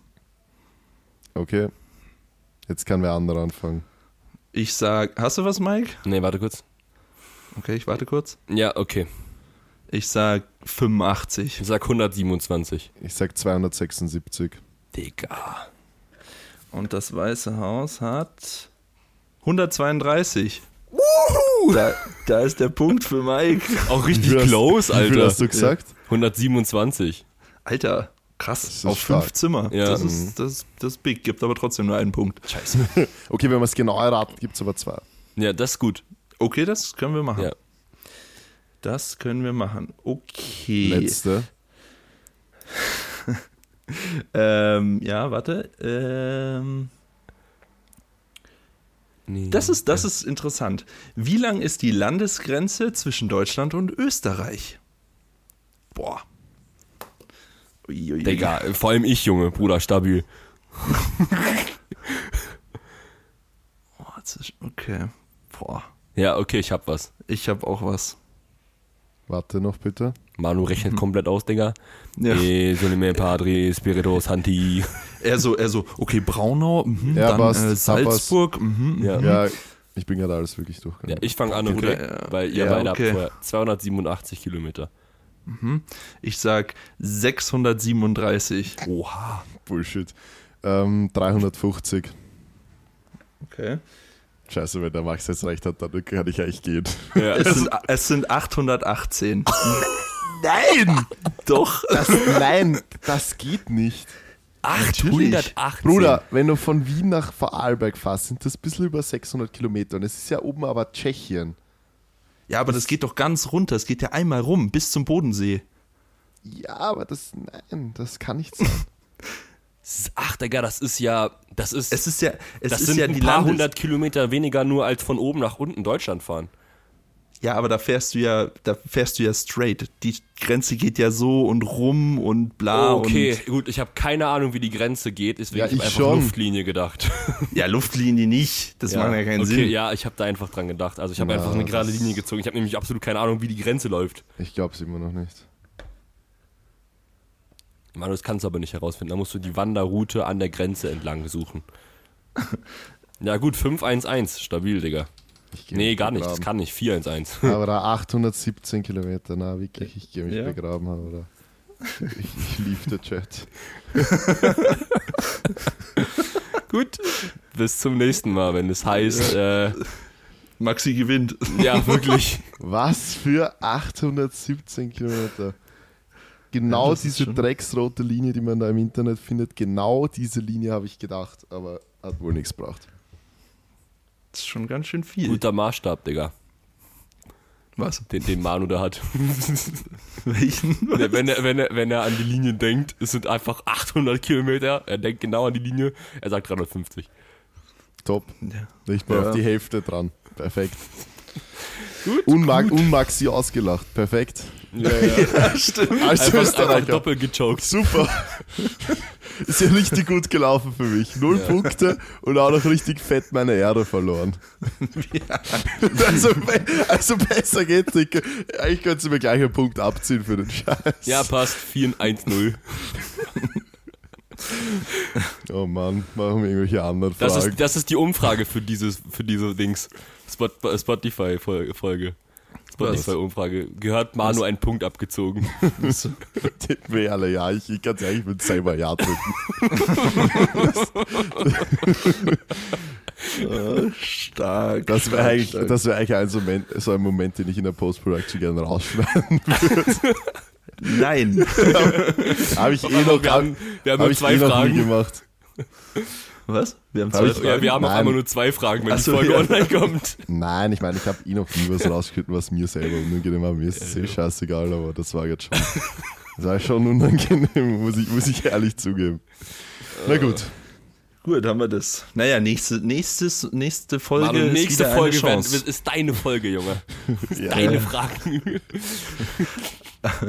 B: Okay. Jetzt kann wer anderer anfangen.
A: Ich sag, hast du was, Mike?
C: Ne, warte kurz.
A: Okay, ich warte kurz.
C: Ja, okay.
A: Ich sag 85.
C: Ich sag 127.
B: Ich sag 276.
C: Digga.
A: Und das Weiße Haus hat 132. Da, da ist der Punkt für Mike.
C: Auch
B: Wie
C: richtig close,
B: Wie viel
C: Alter.
B: hast du gesagt?
C: 127.
A: Alter, krass.
B: Das ist
A: Auf
B: stark.
A: fünf Zimmer.
C: Ja.
A: Das, ist, das, das ist big, gibt aber trotzdem nur einen Punkt.
C: Scheiße. [laughs]
B: Okay, wenn man es genau erratet, gibt es aber zwei.
C: Ja, das ist gut.
A: Okay, das können wir machen.
C: Ja.
A: Das können wir machen. Okay.
B: Letzte. [laughs]
A: Ähm, ja, warte. Ähm,
C: Nee.
A: das ist, das ist interessant. Wie lang ist die Landesgrenze zwischen Deutschland und Österreich? Boah. Uiuiui.
C: Digga, vor allem ich, Junge, Bruder, stabil.
A: Boah, [laughs] das ist- Okay. Boah.
C: Ja, okay, ich hab was.
A: Ich habe auch was.
B: Warte noch bitte.
C: Manu rechnet komplett aus, Digga.
A: Ja.
C: Eh, so me padre, spirito santi. [laughs]
A: Er so, er so, okay, Braunau, mhm,
B: Ja,
A: dann
B: passt,
A: äh. Salzburg, mhm,
C: Ja.
A: mhm.
B: Ja, ich bin gerade alles wirklich durch.
C: Ja, ich fange an,
A: Okay, ja.
C: weil ihr
A: Ja,
C: beide
A: okay.
C: habt vorher 287 Kilometer.
A: Ich sag 637.
C: Oha.
B: Bullshit. Ähm, 350.
A: Okay.
B: Scheiße, wenn der Max jetzt recht hat, dann kann ich eigentlich gehen.
C: Ja.
A: Es sind, [laughs] es sind 818.
B: Nein!
A: Doch.
B: Das, nein, das geht nicht.
C: 818.
B: Bruder, wenn du von Wien nach Vorarlberg fährst, sind das ein bisschen über 600 Kilometer. Und es ist ja oben aber Tschechien.
A: Ja, aber das geht doch ganz runter. Es geht ja einmal rum, bis zum Bodensee.
B: Ja, aber das, nein, das kann nicht sein. [laughs]
C: Ach, Digga, das ist ja, das ist,
A: Es ist ja, es
C: das
A: ist
C: sind
A: ja
C: ein
A: die
C: paar hundert Kilometer weniger nur als von oben nach unten Deutschland fahren.
A: Ja, aber da fährst du ja, da fährst du ja straight. Die Grenze geht ja so und rum und bla
C: okay, gut, ich habe keine Ahnung, wie die Grenze geht, deswegen
B: Ja,
C: habe ich
B: ich
C: einfach
B: schon.
C: Luftlinie gedacht.
A: und [laughs] ja, Luftlinie nicht. Das macht ja keinen
C: okay,
A: Sinn.
C: ja, ich habe da einfach dran gedacht. Also ich habe
B: Ja,
C: einfach eine gerade Linie gezogen. Ich habe nämlich absolut keine Ahnung, wie die Grenze läuft.
B: Ich glaube es immer noch nicht.
C: Mann, das kannst du aber nicht herausfinden. Da musst du die Wanderroute an der Grenze entlang suchen. [laughs] ja gut, 511, stabil, Digga.
B: Ich
C: Nee, gar nicht, das kann nicht. 411.
B: Aber [laughs] da 817 Kilometer, na wirklich, ich gehe mich
A: Ja.
B: begraben, aber da. Ich, ich lief der Chat. [laughs]
C: gut, bis zum nächsten Mal, wenn es heißt, äh,
A: Maxi gewinnt.
C: ja, wirklich. [laughs]
B: Was für 817 Kilometer. Genau
A: Ja,
B: diese drecksrote Linie, die man da im Internet findet, genau diese Linie habe ich gedacht, aber hat wohl nichts gebracht.
A: Das ist schon ganz schön viel.
C: Guter Maßstab, Digga,
A: Was?
C: den, den Manu da hat. [laughs]
A: Welchen?
C: wenn, er, wenn, er, wenn er an die Linien denkt, es sind einfach 800 Kilometer, er denkt genau an die Linie, er sagt 350.
B: Top.
A: Ja.
B: Nicht mal
A: Ja.
B: auf die Hälfte dran. Perfekt.
C: Gut,
B: Und, Mag und Maxi ausgelacht. Perfekt.
C: Ja, ja. [laughs]
A: Stimmt.
B: Als
C: Einfach, einfach
B: Österreicher.
C: doppelt gechoked.
B: Super. [laughs] Ist ja richtig gut gelaufen für mich. Null
C: Ja.
B: Punkte und auch noch richtig fett meine Ehre verloren. [laughs] Also, be- also besser geht's nicht. Eigentlich könntest du mir gleich einen Punkt abziehen für den Scheiß.
C: Ja, passt. 4-1-0.
B: Oh Mann, machen wir irgendwelche anderen
C: Das
B: Fragen.
C: ist, das ist die Umfrage für dieses, für diese Dings. Spot, Spotify-Folge. Spotify-Umfrage. Gehört Manu ein Punkt abgezogen.
B: Wir alle ja. Ich, ich kann ehrlich mit selber Ja drücken.
A: Stark.
B: Das wäre eigentlich,
A: stark.
B: das wär eigentlich ein, so Moment, so ein Moment, den ich in der Post-Production gerne rausschneiden [laughs]
A: Nein. [laughs]
B: Habe ich eh noch,
C: wir haben, wir haben
B: hab
C: nur
B: ich
C: zwei
B: eh noch nie
C: Fragen.
B: gemacht.
A: Was? Wir haben
B: Hab
A: zwei Fragen.
C: Ja, wir haben
B: Nein.
C: einmal nur zwei Fragen, wenn
A: Ach
C: die Folge
A: ja.
C: online kommt. [laughs]
B: Nein, ich meine, ich habe eh noch nie was rausgeschnitten, was mir selber unangenehm war. Mir ist es eh scheißegal, aber das war jetzt schon. Das war schon unangenehm, [laughs] muss ich, muss ich ehrlich zugeben. Na gut.
A: Gut, haben wir das. Naja, nächste, nächstes, nächste Folge
C: Manu,
A: ist
C: nächste
A: wieder
C: Folge
A: eine
C: werden,
A: Chance.
C: ist deine Folge, Junge. [laughs]
B: Ja,
C: Deine. Fragen.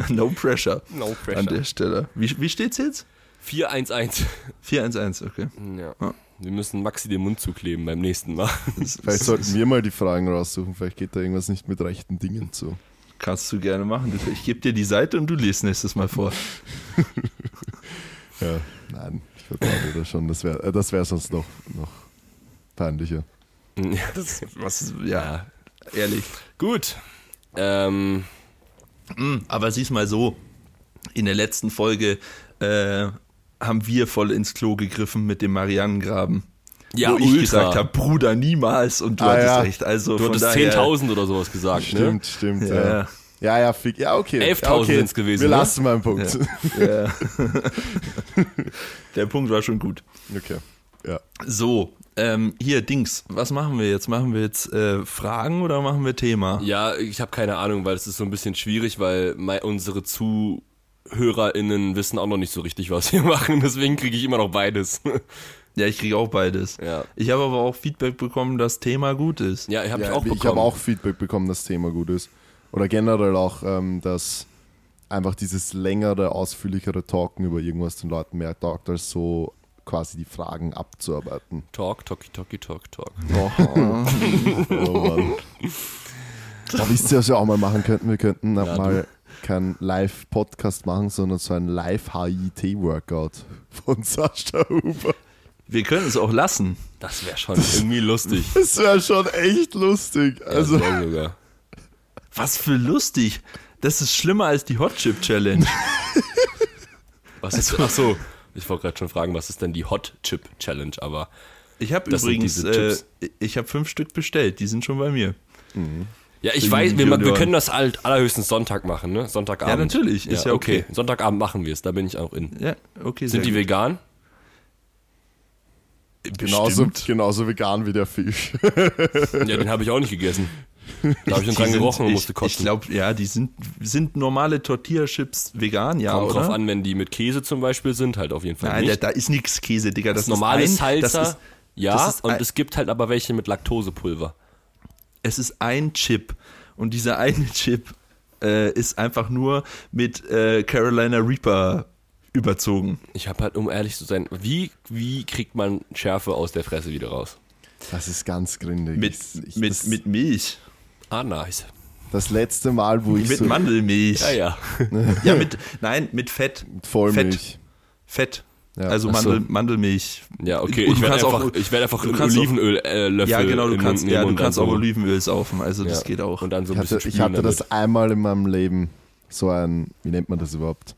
A: no pressure
C: No
A: an
C: pressure.
A: der Stelle. Wie, wie steht's jetzt?
C: 4-1-1.
A: 4-1-1, okay.
C: Ja.
A: Ja.
C: Wir müssen Maxi den Mund zukleben beim nächsten Mal. [laughs]
B: Vielleicht sollten wir mal die Fragen raussuchen. Vielleicht geht da irgendwas nicht mit rechten Dingen zu.
A: Kannst du gerne machen. Ich gebe dir die Seite und du liest nächstes Mal vor. [laughs]
B: Ja, nein, ich vertraue dir das schon. Das wäre äh, das wär sonst noch, noch peinlicher. [laughs]
A: Das, was, ja,
C: Ja.
A: ehrlich.
C: Gut. Ähm,
A: Mm, Aber sieh's mal so, in der letzten Folge äh, haben wir voll ins Klo gegriffen mit dem Marianengraben.
C: ja,
A: wo ich
C: ultra.
A: gesagt habe, Bruder, niemals. Und du
B: Ah,
A: hattest
B: ja.
A: recht. Also
C: Du hattest
A: daher,
C: 10.000 oder sowas gesagt,
B: Stimmt, stimmt.
A: Ja.
B: Ja, ja, ja, fick. Ja, okay.
C: 11.000
B: ja, okay.
C: sind's gewesen,
B: Wir
C: ne?
B: lassen mal einen Punkt.
A: Ja. [laughs] [laughs] Der Punkt war schon gut.
B: Okay. Ja.
A: So, ähm, hier, Dings, was machen wir jetzt? Machen wir jetzt äh, Fragen oder machen wir Thema?
C: ne? Ja, ich habe keine Ahnung, weil es ist so ein bisschen schwierig, weil unsere ZuhörerInnen wissen auch noch nicht so richtig, was wir [laughs] machen. Deswegen kriege ich immer noch beides.
A: Ja, ich kriege auch beides.
C: ja.
A: Ich habe aber auch Feedback bekommen, dass Thema gut ist.
C: Ja, habe
B: ja,
C: ich auch
B: ich habe auch Feedback bekommen, dass das Thema gut ist. Oder generell auch, ähm, dass einfach dieses längere, ausführlichere Talken über irgendwas den Leuten mehr taugt, als so quasi die Fragen abzuarbeiten.
C: Talk, talky, talky, talk, talk. [laughs]
B: Oh Mann. [laughs] Aber wisst ihr, was wir auch mal machen könnten? Wir könnten
C: Ja,
B: mal keinen Live-Podcast machen, sondern so ein Live-HIT-Workout von Sascha Huber.
A: Wir können es auch lassen.
C: Das wäre schon irgendwie lustig.
B: Das wäre schon echt lustig. Also,
C: Ja, sogar.
A: Was für lustig. Das ist schlimmer als die Hot Chip Challenge. [laughs]
C: Was ist, ach so, ich wollte gerade schon fragen, was ist denn die Hot Chip Challenge, aber
A: Ich habe
C: Das sind
A: übrigens,
C: diese
A: äh,
C: Chips.
A: ich habe fünf Stück bestellt. Die sind schon bei mir.
C: Ja, ich weiß, wir, wir können das halt allerhöchstens Sonntag machen, ne? Sonntagabend.
A: Ja, natürlich, ist ja okay.
C: Sonntagabend machen wir es, da bin ich auch in.
A: Ja, okay.
C: Sind die
A: sehr
C: vegan?
A: gut.
B: genauso,
A: Bestimmt.
B: genauso vegan wie der Fisch.
C: Ja, den habe ich auch nicht gegessen. Da habe ich schon
A: Die
C: dran
A: sind-
C: gerochen und
A: ich,
C: musste kotzen.
A: Ich glaube, ja, die sind, sind normale Tortilla-Chips vegan, ja,
C: Kommt
A: oder?
C: drauf an, wenn die mit Käse zum Beispiel sind, halt auf jeden Fall
A: Nein, da,
C: nicht.
A: da ist nichts Käse, Digga. Das,
C: das normale
A: ist ein,
C: Salsa, ja,
A: das ist
C: und
A: ein-
C: es gibt halt aber welche mit Laktosepulver.
A: Es ist ein Chip. Und dieser [laughs] eine Chip äh, ist einfach nur mit äh, Carolina Reaper überzogen.
C: Ich habe halt, um ehrlich zu sein, wie, wie kriegt man Schärfe aus der Fresse wieder raus?
B: Das ist ganz gründig.
A: Mit,
B: Ich-
A: mit,
B: das,
A: mit Milch.
C: Ah, nice.
B: das letzte Mal, wo ich
A: Mit
B: so
A: Mandelmilch.
C: Ja, ja. [laughs]
A: Ja, mit, nein, mit Fett.
B: Vollmilch.
A: Fett.
B: Ja.
A: Also
C: Ach so.
A: Mandel, Mandelmilch.
C: Ja, okay,
A: Und
C: ich
A: du
C: werde einfach,
A: auch-
C: ich werd einfach
A: du
C: Olivenöl äh, Löffel
A: Ja, genau, du kannst, ja, du kannst
C: so,
A: auch Olivenöl saufen, also das
C: ja,
A: geht auch.
C: Und dann so
B: Ich
C: ein bisschen
B: hatte, ich hatte
C: damit.
B: das einmal in meinem Leben. So ein, wie nennt man das überhaupt?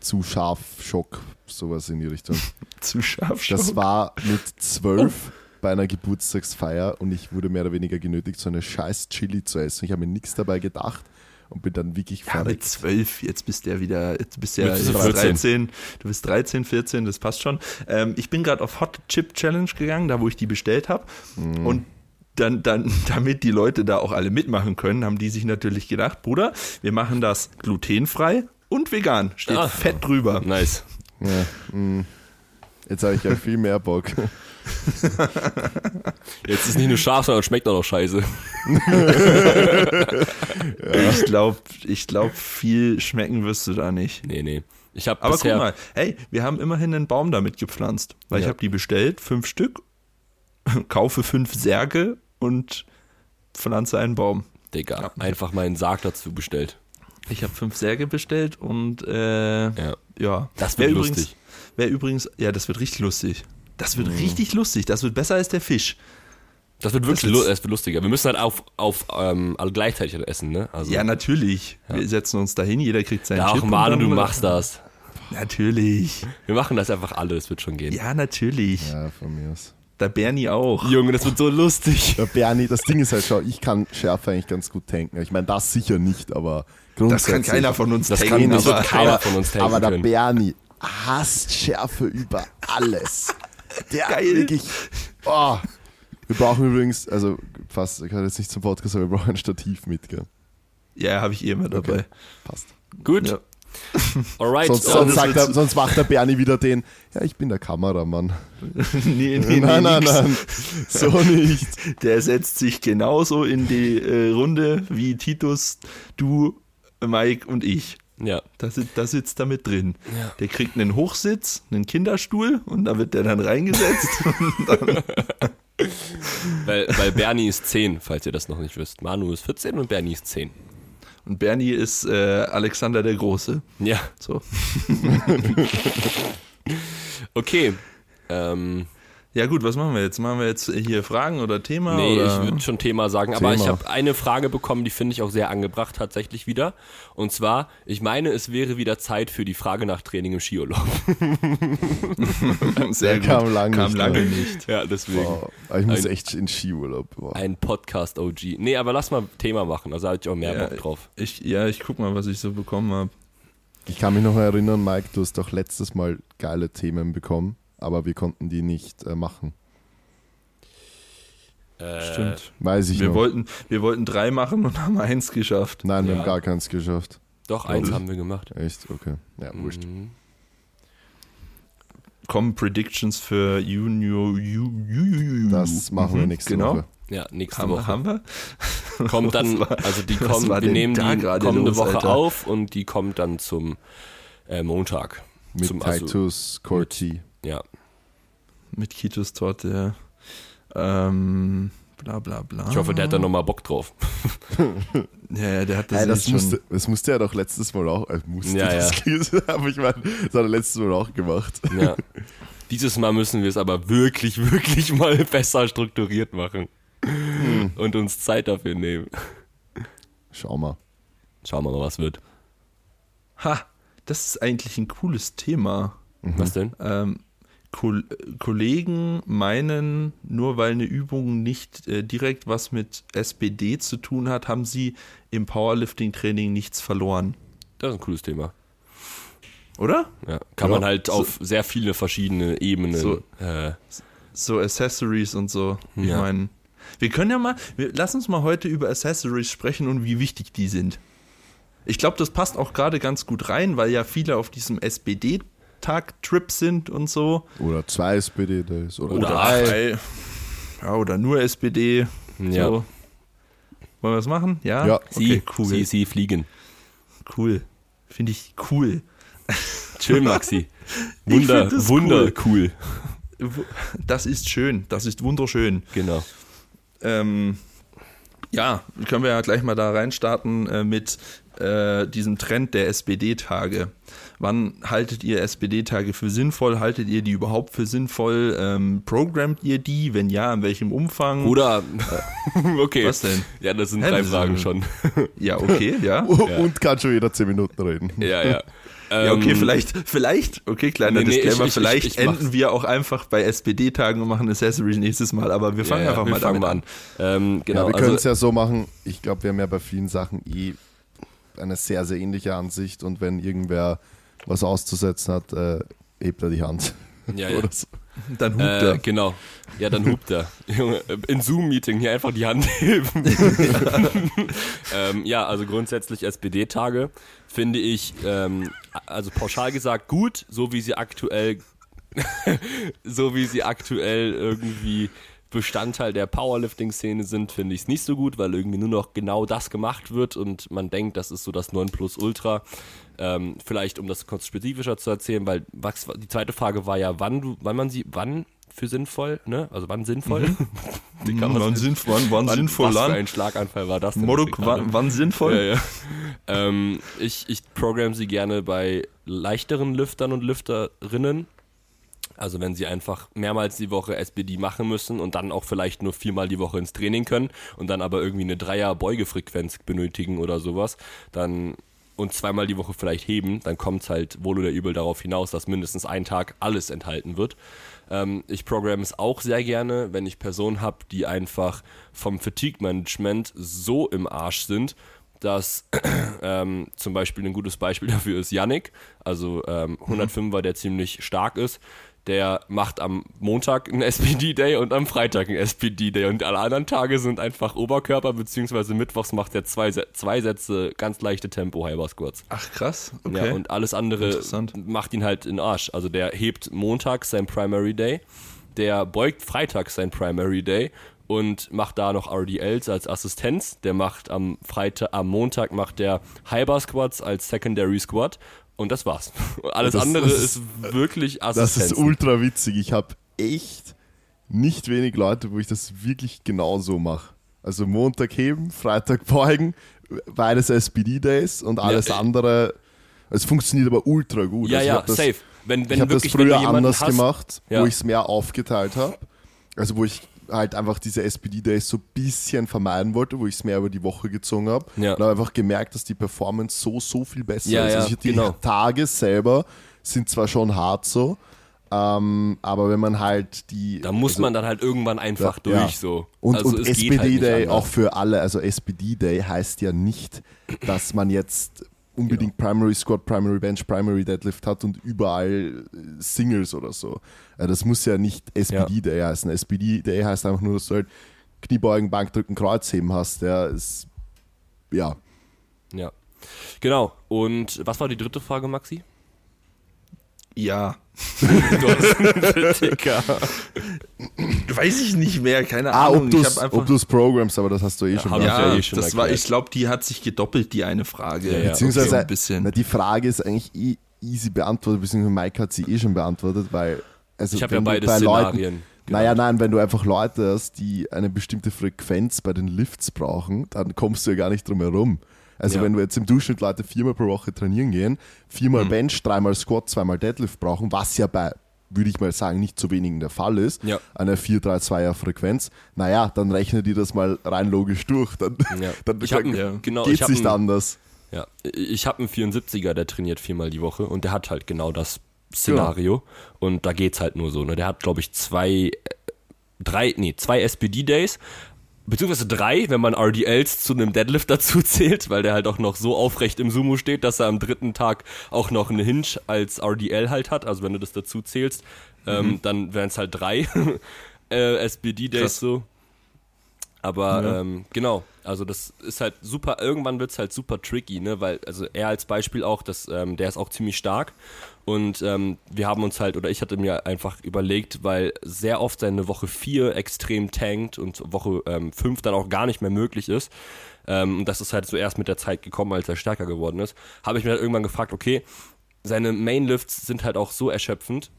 B: Zu scharf Schock, sowas in die Richtung. [laughs]
A: Zu scharf
B: Das
A: schon.
B: war mit zwölf bei einer Geburtstagsfeier und ich wurde mehr oder weniger genötigt, so eine scheiß Chili zu essen. Ich habe mir nichts dabei gedacht und bin dann wirklich
A: Ja, mit zwölf, jetzt bist du ja wieder, jetzt bist du ja
C: Jetzt bist du
A: jetzt
C: 14.
A: 13, du bist 13, 14, das passt schon. Ähm, ich bin gerade auf Hot Chip Challenge gegangen, da wo ich die bestellt habe.
B: Mhm.
A: Und dann, dann, [laughs] damit die Leute da auch alle mitmachen können, haben die sich natürlich gedacht, Bruder, wir machen das glutenfrei und vegan. Steht
C: Ah.
A: fett drüber.
C: Nice.
B: Ja, mm. Jetzt habe ich ja viel mehr Bock. [laughs]
C: Jetzt ist nicht nur scharf, sondern schmeckt auch noch scheiße.
A: Ich glaube, ich glaub, viel schmecken wirst du da nicht.
C: Nee, nee. Ich habe
A: Aber guck mal, hey, wir haben immerhin einen Baum damit gepflanzt. Weil ich
C: Ja.
A: habe die bestellt, fünf Stück, [laughs] kaufe fünf Särge und pflanze einen Baum.
C: Digga, einfach mal einen Sarg dazu bestellt.
A: Ich habe fünf Särge bestellt und äh,
C: Ja.
A: Ja.
C: Das
A: Wär
C: wird
A: übrigens,
C: lustig.
A: Wäre übrigens, ja, das wird richtig lustig. Das
C: Mhm.
A: wird richtig lustig. Das wird besser als der Fisch.
C: Das wird wirklich
A: Das
C: das wird lustiger. Wir müssen halt auf, auf ähm, alle gleichzeitig essen, ne? Also,
A: Ja, natürlich. Wir setzen uns dahin, jeder kriegt seinen
C: ja
A: Chip.
C: auch
A: und
C: Manu, du machst das.
A: Natürlich.
C: Wir machen das einfach alle, das wird schon gehen.
A: Ja, natürlich.
B: Ja, von mir aus.
A: Der Bernie auch.
C: Junge, das wird so lustig.
B: Der Bernie, das Ding ist halt, schau, ich kann Schärfe eigentlich ganz gut tanken. Ich meine, das sicher nicht, aber
A: Das kann keiner von uns
C: Das
A: tanken,
C: kann- das
A: aber
C: wird keiner von uns tanken
B: Aber der
C: können.
B: Bernie hasst Schärfe über alles. Der
A: Geil.
B: wirklich. Oh. Wir brauchen übrigens, also fast, ich kann jetzt nicht zum Podcast, aber wir brauchen ein Stativ mit, gell?
A: ja, habe ich eh immer dabei.
B: Okay. Passt.
C: Gut,
A: Ja. [laughs]
C: alright.
B: Sonst,
C: Ja,
B: sonst, er, sonst macht der Bernie wieder den, ja, ich bin der Kameramann.
A: nee, [laughs] nee, nee,
B: nein, nein,
A: nix.
B: nein, so [laughs] nicht.
A: Der setzt sich genauso in die äh, Runde wie Titus, du, Mike und ich.
C: ja.
A: Da, da sitzt er mit drin.
C: Ja.
A: Der kriegt einen Hochsitz, einen Kinderstuhl und da wird der dann reingesetzt. [laughs] dann,
C: Weil, weil Bernie ist 10, falls ihr das noch nicht wisst. Manu ist 14 und Bernie ist 10.
A: und Bernie ist äh, Alexander der Große.
C: Ja,
A: So. [laughs]
C: okay. Ähm,
A: Ja gut, was machen wir jetzt? Machen wir jetzt hier Fragen oder Thema?
C: nee,
A: oder?
C: ich würde schon Thema sagen, aber
B: Thema.
C: ich habe eine Frage bekommen, die finde ich auch sehr angebracht tatsächlich wieder. Und zwar, ich meine, es wäre wieder Zeit für die Frage nach Training im Skiurlaub. [laughs]
A: Sehr gut.
B: kam lange
A: kam
B: nicht,
A: lange
B: ne?
A: nicht.
C: Ja, deswegen.
B: Aber ich muss
C: Ein-
B: echt in Skiurlaub. Boah.
C: Ein Podcast-OG. Nee, aber lass mal Thema machen, also hatte ich auch mehr
A: Ja,
C: Bock drauf.
A: Ich, ja, ich guck mal, was ich so bekommen habe.
B: Ich kann mich noch erinnern, Mike, du hast doch letztes Mal geile Themen bekommen, aber wir konnten die nicht äh, machen.
C: Äh,
A: Stimmt.
B: Weiß ich
A: Wir
B: noch.
A: wollten, wir wollten drei machen und [laughs] haben eins geschafft.
B: Nein, wir
C: Ja.
B: haben gar keins geschafft.
C: Doch, eins haben wir gemacht.
B: Echt? Okay. Ja, wurscht.
C: Mhm.
A: Kommen Predictions für Junior. Ju, Ju, Ju, Ju,
B: Das machen wir
A: Mhm,
B: nächste
A: genau.
B: Woche.
C: Ja, nächste
A: Haben, wir-
C: Woche.
A: haben wir? [laughs]
C: Kommt dann,
A: war-
C: also die kommen, wir nehmen die
A: gerade
C: kommende
A: los,
C: Woche
A: Alter?
C: auf und die kommt dann zum äh, Montag.
B: Mit
C: zum, also,
B: Titus Corti.
C: Ja.
A: Mit Kitos Torte, ja. Ähm, bla bla bla.
C: Ich hoffe, der hat da nochmal Bock drauf. [laughs]
A: Ja, ja, der hat das,
B: Hey, das,
A: jetzt schon.
B: musste, das musste er doch letztes Mal auch. Äh, musste
C: Ja,
B: das [laughs] aber ich meine, das hat er letztes Mal auch gemacht.
C: Ja. Dieses Mal müssen wir es aber wirklich, wirklich mal besser strukturiert machen. Und uns Zeit dafür nehmen.
B: Schau mal.
C: Schauen wir mal, was wird.
A: Ha, das ist eigentlich ein cooles Thema.
C: Was denn?
A: Ähm, Kol Kollegen meinen, nur weil eine Übung nicht äh, direkt was mit SPD zu tun hat, haben sie im Powerlifting-Training nichts verloren.
C: Das ist ein cooles Thema.
A: Oder?
C: Ja. Kann
B: Ja.
C: man halt auf sehr viele verschiedene Ebenen.
A: So.
C: Äh,
A: So Accessories und so. Ich
C: Ja.
A: meine, wir können ja mal, wir, lass uns mal heute über Accessories sprechen und wie wichtig die sind. Ich glaube, das passt auch gerade ganz gut rein, weil ja viele auf diesem SPD-Tag-Trip sind und so.
B: Oder zwei SPD-Days. Oder,
C: Oder
B: drei.
A: drei. Ja, oder nur SPD.
C: ja.
A: So. Wollen wir das machen? Ja?
B: Ja.
C: Sie,
A: Okay, cool.
C: sie, sie fliegen.
A: Cool. Finde ich cool. [laughs]
C: Schön, Maxi. Wunder, Wunder,
A: cool.
C: cool.
A: Das ist schön. Das ist wunderschön.
C: Genau.
A: Ähm, ja, können wir ja gleich mal da reinstarten äh, mit äh, diesem Trend der SPD-Tage. Wann haltet ihr SPD-Tage für sinnvoll? Haltet ihr die überhaupt für sinnvoll? Ähm, programmt ihr die? Wenn ja, in welchem Umfang?
C: Oder, [laughs] okay.
A: Was denn?
C: Ja, das sind
A: Hä,
C: drei
A: das
C: Fragen schon.
A: Ja, okay, [laughs] ja.
B: Und kann schon wieder 10 Minuten reden.
C: Ja, ja. [laughs]
A: Ja, okay,
C: Ähm,
A: vielleicht, vielleicht, okay, kleiner
C: Nee, nee,
A: Disclaimer,
C: ich- ich-
A: vielleicht
C: ich-
A: enden wir auch einfach bei SPD-Tagen und machen Accessories nächstes Mal, aber wir fangen
C: ja,
A: einfach
C: wir
A: mal
C: fangen
A: damit an.
C: an. Ähm, genau,
B: ja, wir können es
C: also,
B: ja so machen. Ich glaube, wir haben ja bei vielen Sachen eh eine sehr, sehr ähnliche Ansicht und wenn irgendwer was auszusetzen hat, äh, hebt er die Hand.
C: ja, [laughs] ja.
B: Oder so.
A: Dann hupt
C: Äh,
A: er.
C: genau. Ja, dann hupt er. Junge, in Zoom-Meeting hier einfach die Hand [laughs] heben. [laughs] ähm, ja, also grundsätzlich SPD-Tage finde ich, ähm, also pauschal gesagt, gut, so wie sie aktuell, so wie sie aktuell irgendwie Bestandteil der Powerlifting-Szene sind, finde ich es nicht so gut, weil irgendwie nur noch genau das gemacht wird und man denkt, das ist so das 9 Plus Ultra. Ähm, vielleicht, um das kurz spezifischer zu erzählen, weil was, die zweite Frage war ja, wann du, wann man sie, wann für sinnvoll, ne? Also wann sinnvoll? Wie kann man
A: wann, sinnf wann, wann
C: wann,
A: sinnvoll
C: was für ein Schlaganfall war das gerade?
A: wann, wann sinnvoll?
C: Ja, ja. ähm, ich, ich programme sie gerne bei leichteren Lüftern und Lüfterinnen. Also wenn sie einfach mehrmals die Woche SBD machen müssen und dann auch vielleicht nur viermal die Woche ins Training können und dann aber irgendwie eine Dreier-Beugefrequenz benötigen oder sowas, dann und zweimal die Woche vielleicht heben, dann kommt es halt wohl oder übel darauf hinaus, dass mindestens ein Tag alles enthalten wird. Ähm, ich programme es auch sehr gerne, wenn ich Personen habe, die einfach vom Fatigue-Management so im Arsch sind, dass [clears throat] ähm, zum Beispiel ein gutes Beispiel dafür ist Yannick, also ähm, 105er, der ziemlich stark ist, der macht am Montag einen SPD-Day und am Freitag einen SPD-Day und alle anderen Tage sind einfach Oberkörper, beziehungsweise mittwochs macht er zwei, zwei Sätze ganz leichte tempo squats
A: Ach krass, okay.
C: ja, und alles andere macht ihn halt in Arsch. Also der hebt montags sein Primary Day, der beugt freitags sein Primary Day und macht da noch RDLs als Assistenz. Der macht am Freitag, am Montag macht der Hyper Squats als Secondary Squat und das war's. [laughs] Alles
B: Das-
C: andere
B: das
C: ist, wirklich
B: Das
C: Assistenz.
B: ist ultra witzig. Ich habe echt nicht wenig Leute, wo ich das wirklich genau so mache. Also Montag heben, Freitag beugen, beides SPD-Days und alles
C: äh,
B: andere. Es funktioniert aber ultra gut.
C: ja,
B: also
C: ja,
B: das,
C: safe. Wenn, wenn
B: ich habe das
C: wirklich,
B: früher anders
C: hast,
B: gemacht,
C: Ja.
B: wo ich es mehr aufgeteilt habe. Also wo ich halt einfach diese SPD-Days so ein bisschen vermeiden wollte, wo ich es mehr über die Woche gezogen habe.
C: Ja.
B: Und habe einfach gemerkt, dass die Performance so, so viel besser
C: Ja,
B: ist.
C: ja,
B: also die
C: genau.
B: Tage selber sind zwar schon hart so, ähm, aber wenn man halt die...
C: Da muss
B: also,
C: man dann halt irgendwann einfach
B: ja.
C: durch so.
B: Und,
C: also
B: und
C: geht halt
B: SPD Day
C: anders.
B: auch für alle, also SPD Day heißt ja nicht, dass man jetzt unbedingt Primary Squat, Primary Bench, Primary Deadlift hat und überall äh, Singles oder so. Äh, Das muss ja nicht SPD Day heißen. SPD Day heißt einfach nur, dass du halt Kniebeugen, Bankdrücken, Kreuzheben hast. Der ist, ja.
C: Ja. Genau. Und was war die dritte Frage, Maxi?
A: Ja. [laughs]
C: Du hast einen Kritiker.
A: Weiß ich nicht mehr, keine
B: Ah,
A: Ahnung.
B: ob du
A: ich
B: es programmst, aber das hast du eh schon
C: ja
A: ja,
C: eh schon
A: das war, ich glaube, die hat sich gedoppelt, die eine Frage.
C: Ja, ja.
B: Beziehungsweise,
A: so ein bisschen.
B: Na, die Frage ist eigentlich eh easy beantwortet, beziehungsweise Mike hat sie eh schon beantwortet, weil also
C: Ich habe ja beide
B: bei
C: Szenarien.
B: Leuten, Naja, nein, wenn du einfach Leute hast, die eine bestimmte Frequenz bei den Lifts brauchen, dann kommst du ja gar nicht drum herum. Also
C: Ja.
B: wenn wir jetzt im Durchschnitt Leute viermal pro Woche trainieren gehen, viermal Bench, dreimal Squat, zweimal Deadlift brauchen, was ja bei, würde ich mal sagen, nicht zu wenigen der Fall ist,
C: Ja.
B: einer 4-3-2er Frequenz, naja, dann rechne dir das mal rein logisch durch. Dann,
C: Ja. [laughs]
B: dann
C: Ich
B: dann
A: ja.
C: genau,
B: geht's
C: ich hab
B: nicht
C: einen-
B: anders.
C: Ja, ich habe einen 74er, der trainiert viermal die Woche und der hat halt genau das Szenario. Und da geht's halt nur so. Ne? Der hat, glaube ich, zwei, äh, drei, nee, zwei SPD-Days, beziehungsweise drei, wenn man RDLs zu einem Deadlift dazu [laughs] zählt, weil der halt auch noch so aufrecht im Sumo steht, dass er am dritten Tag auch noch eine Hinge als RDL halt hat. Also wenn du das dazu zählst, ähm, dann wären es halt drei [laughs] äh, SPD-Days
A: Krass.
C: so. Aber
A: Ja.
C: ähm, genau, also das ist halt super, irgendwann wird's halt super tricky, ne? Weil, also er als Beispiel auch, das, ähm, der ist auch ziemlich stark. Und ähm, wir haben uns halt, oder ich hatte mir einfach überlegt, weil sehr oft seine Woche 4 extrem tankt und Woche 5 dann auch gar nicht mehr möglich ist. Ähm, und das ist halt so erst mit der Zeit gekommen, als er stärker geworden ist. Habe ich mir halt irgendwann gefragt, okay, seine Mainlifts sind halt auch so erschöpfend,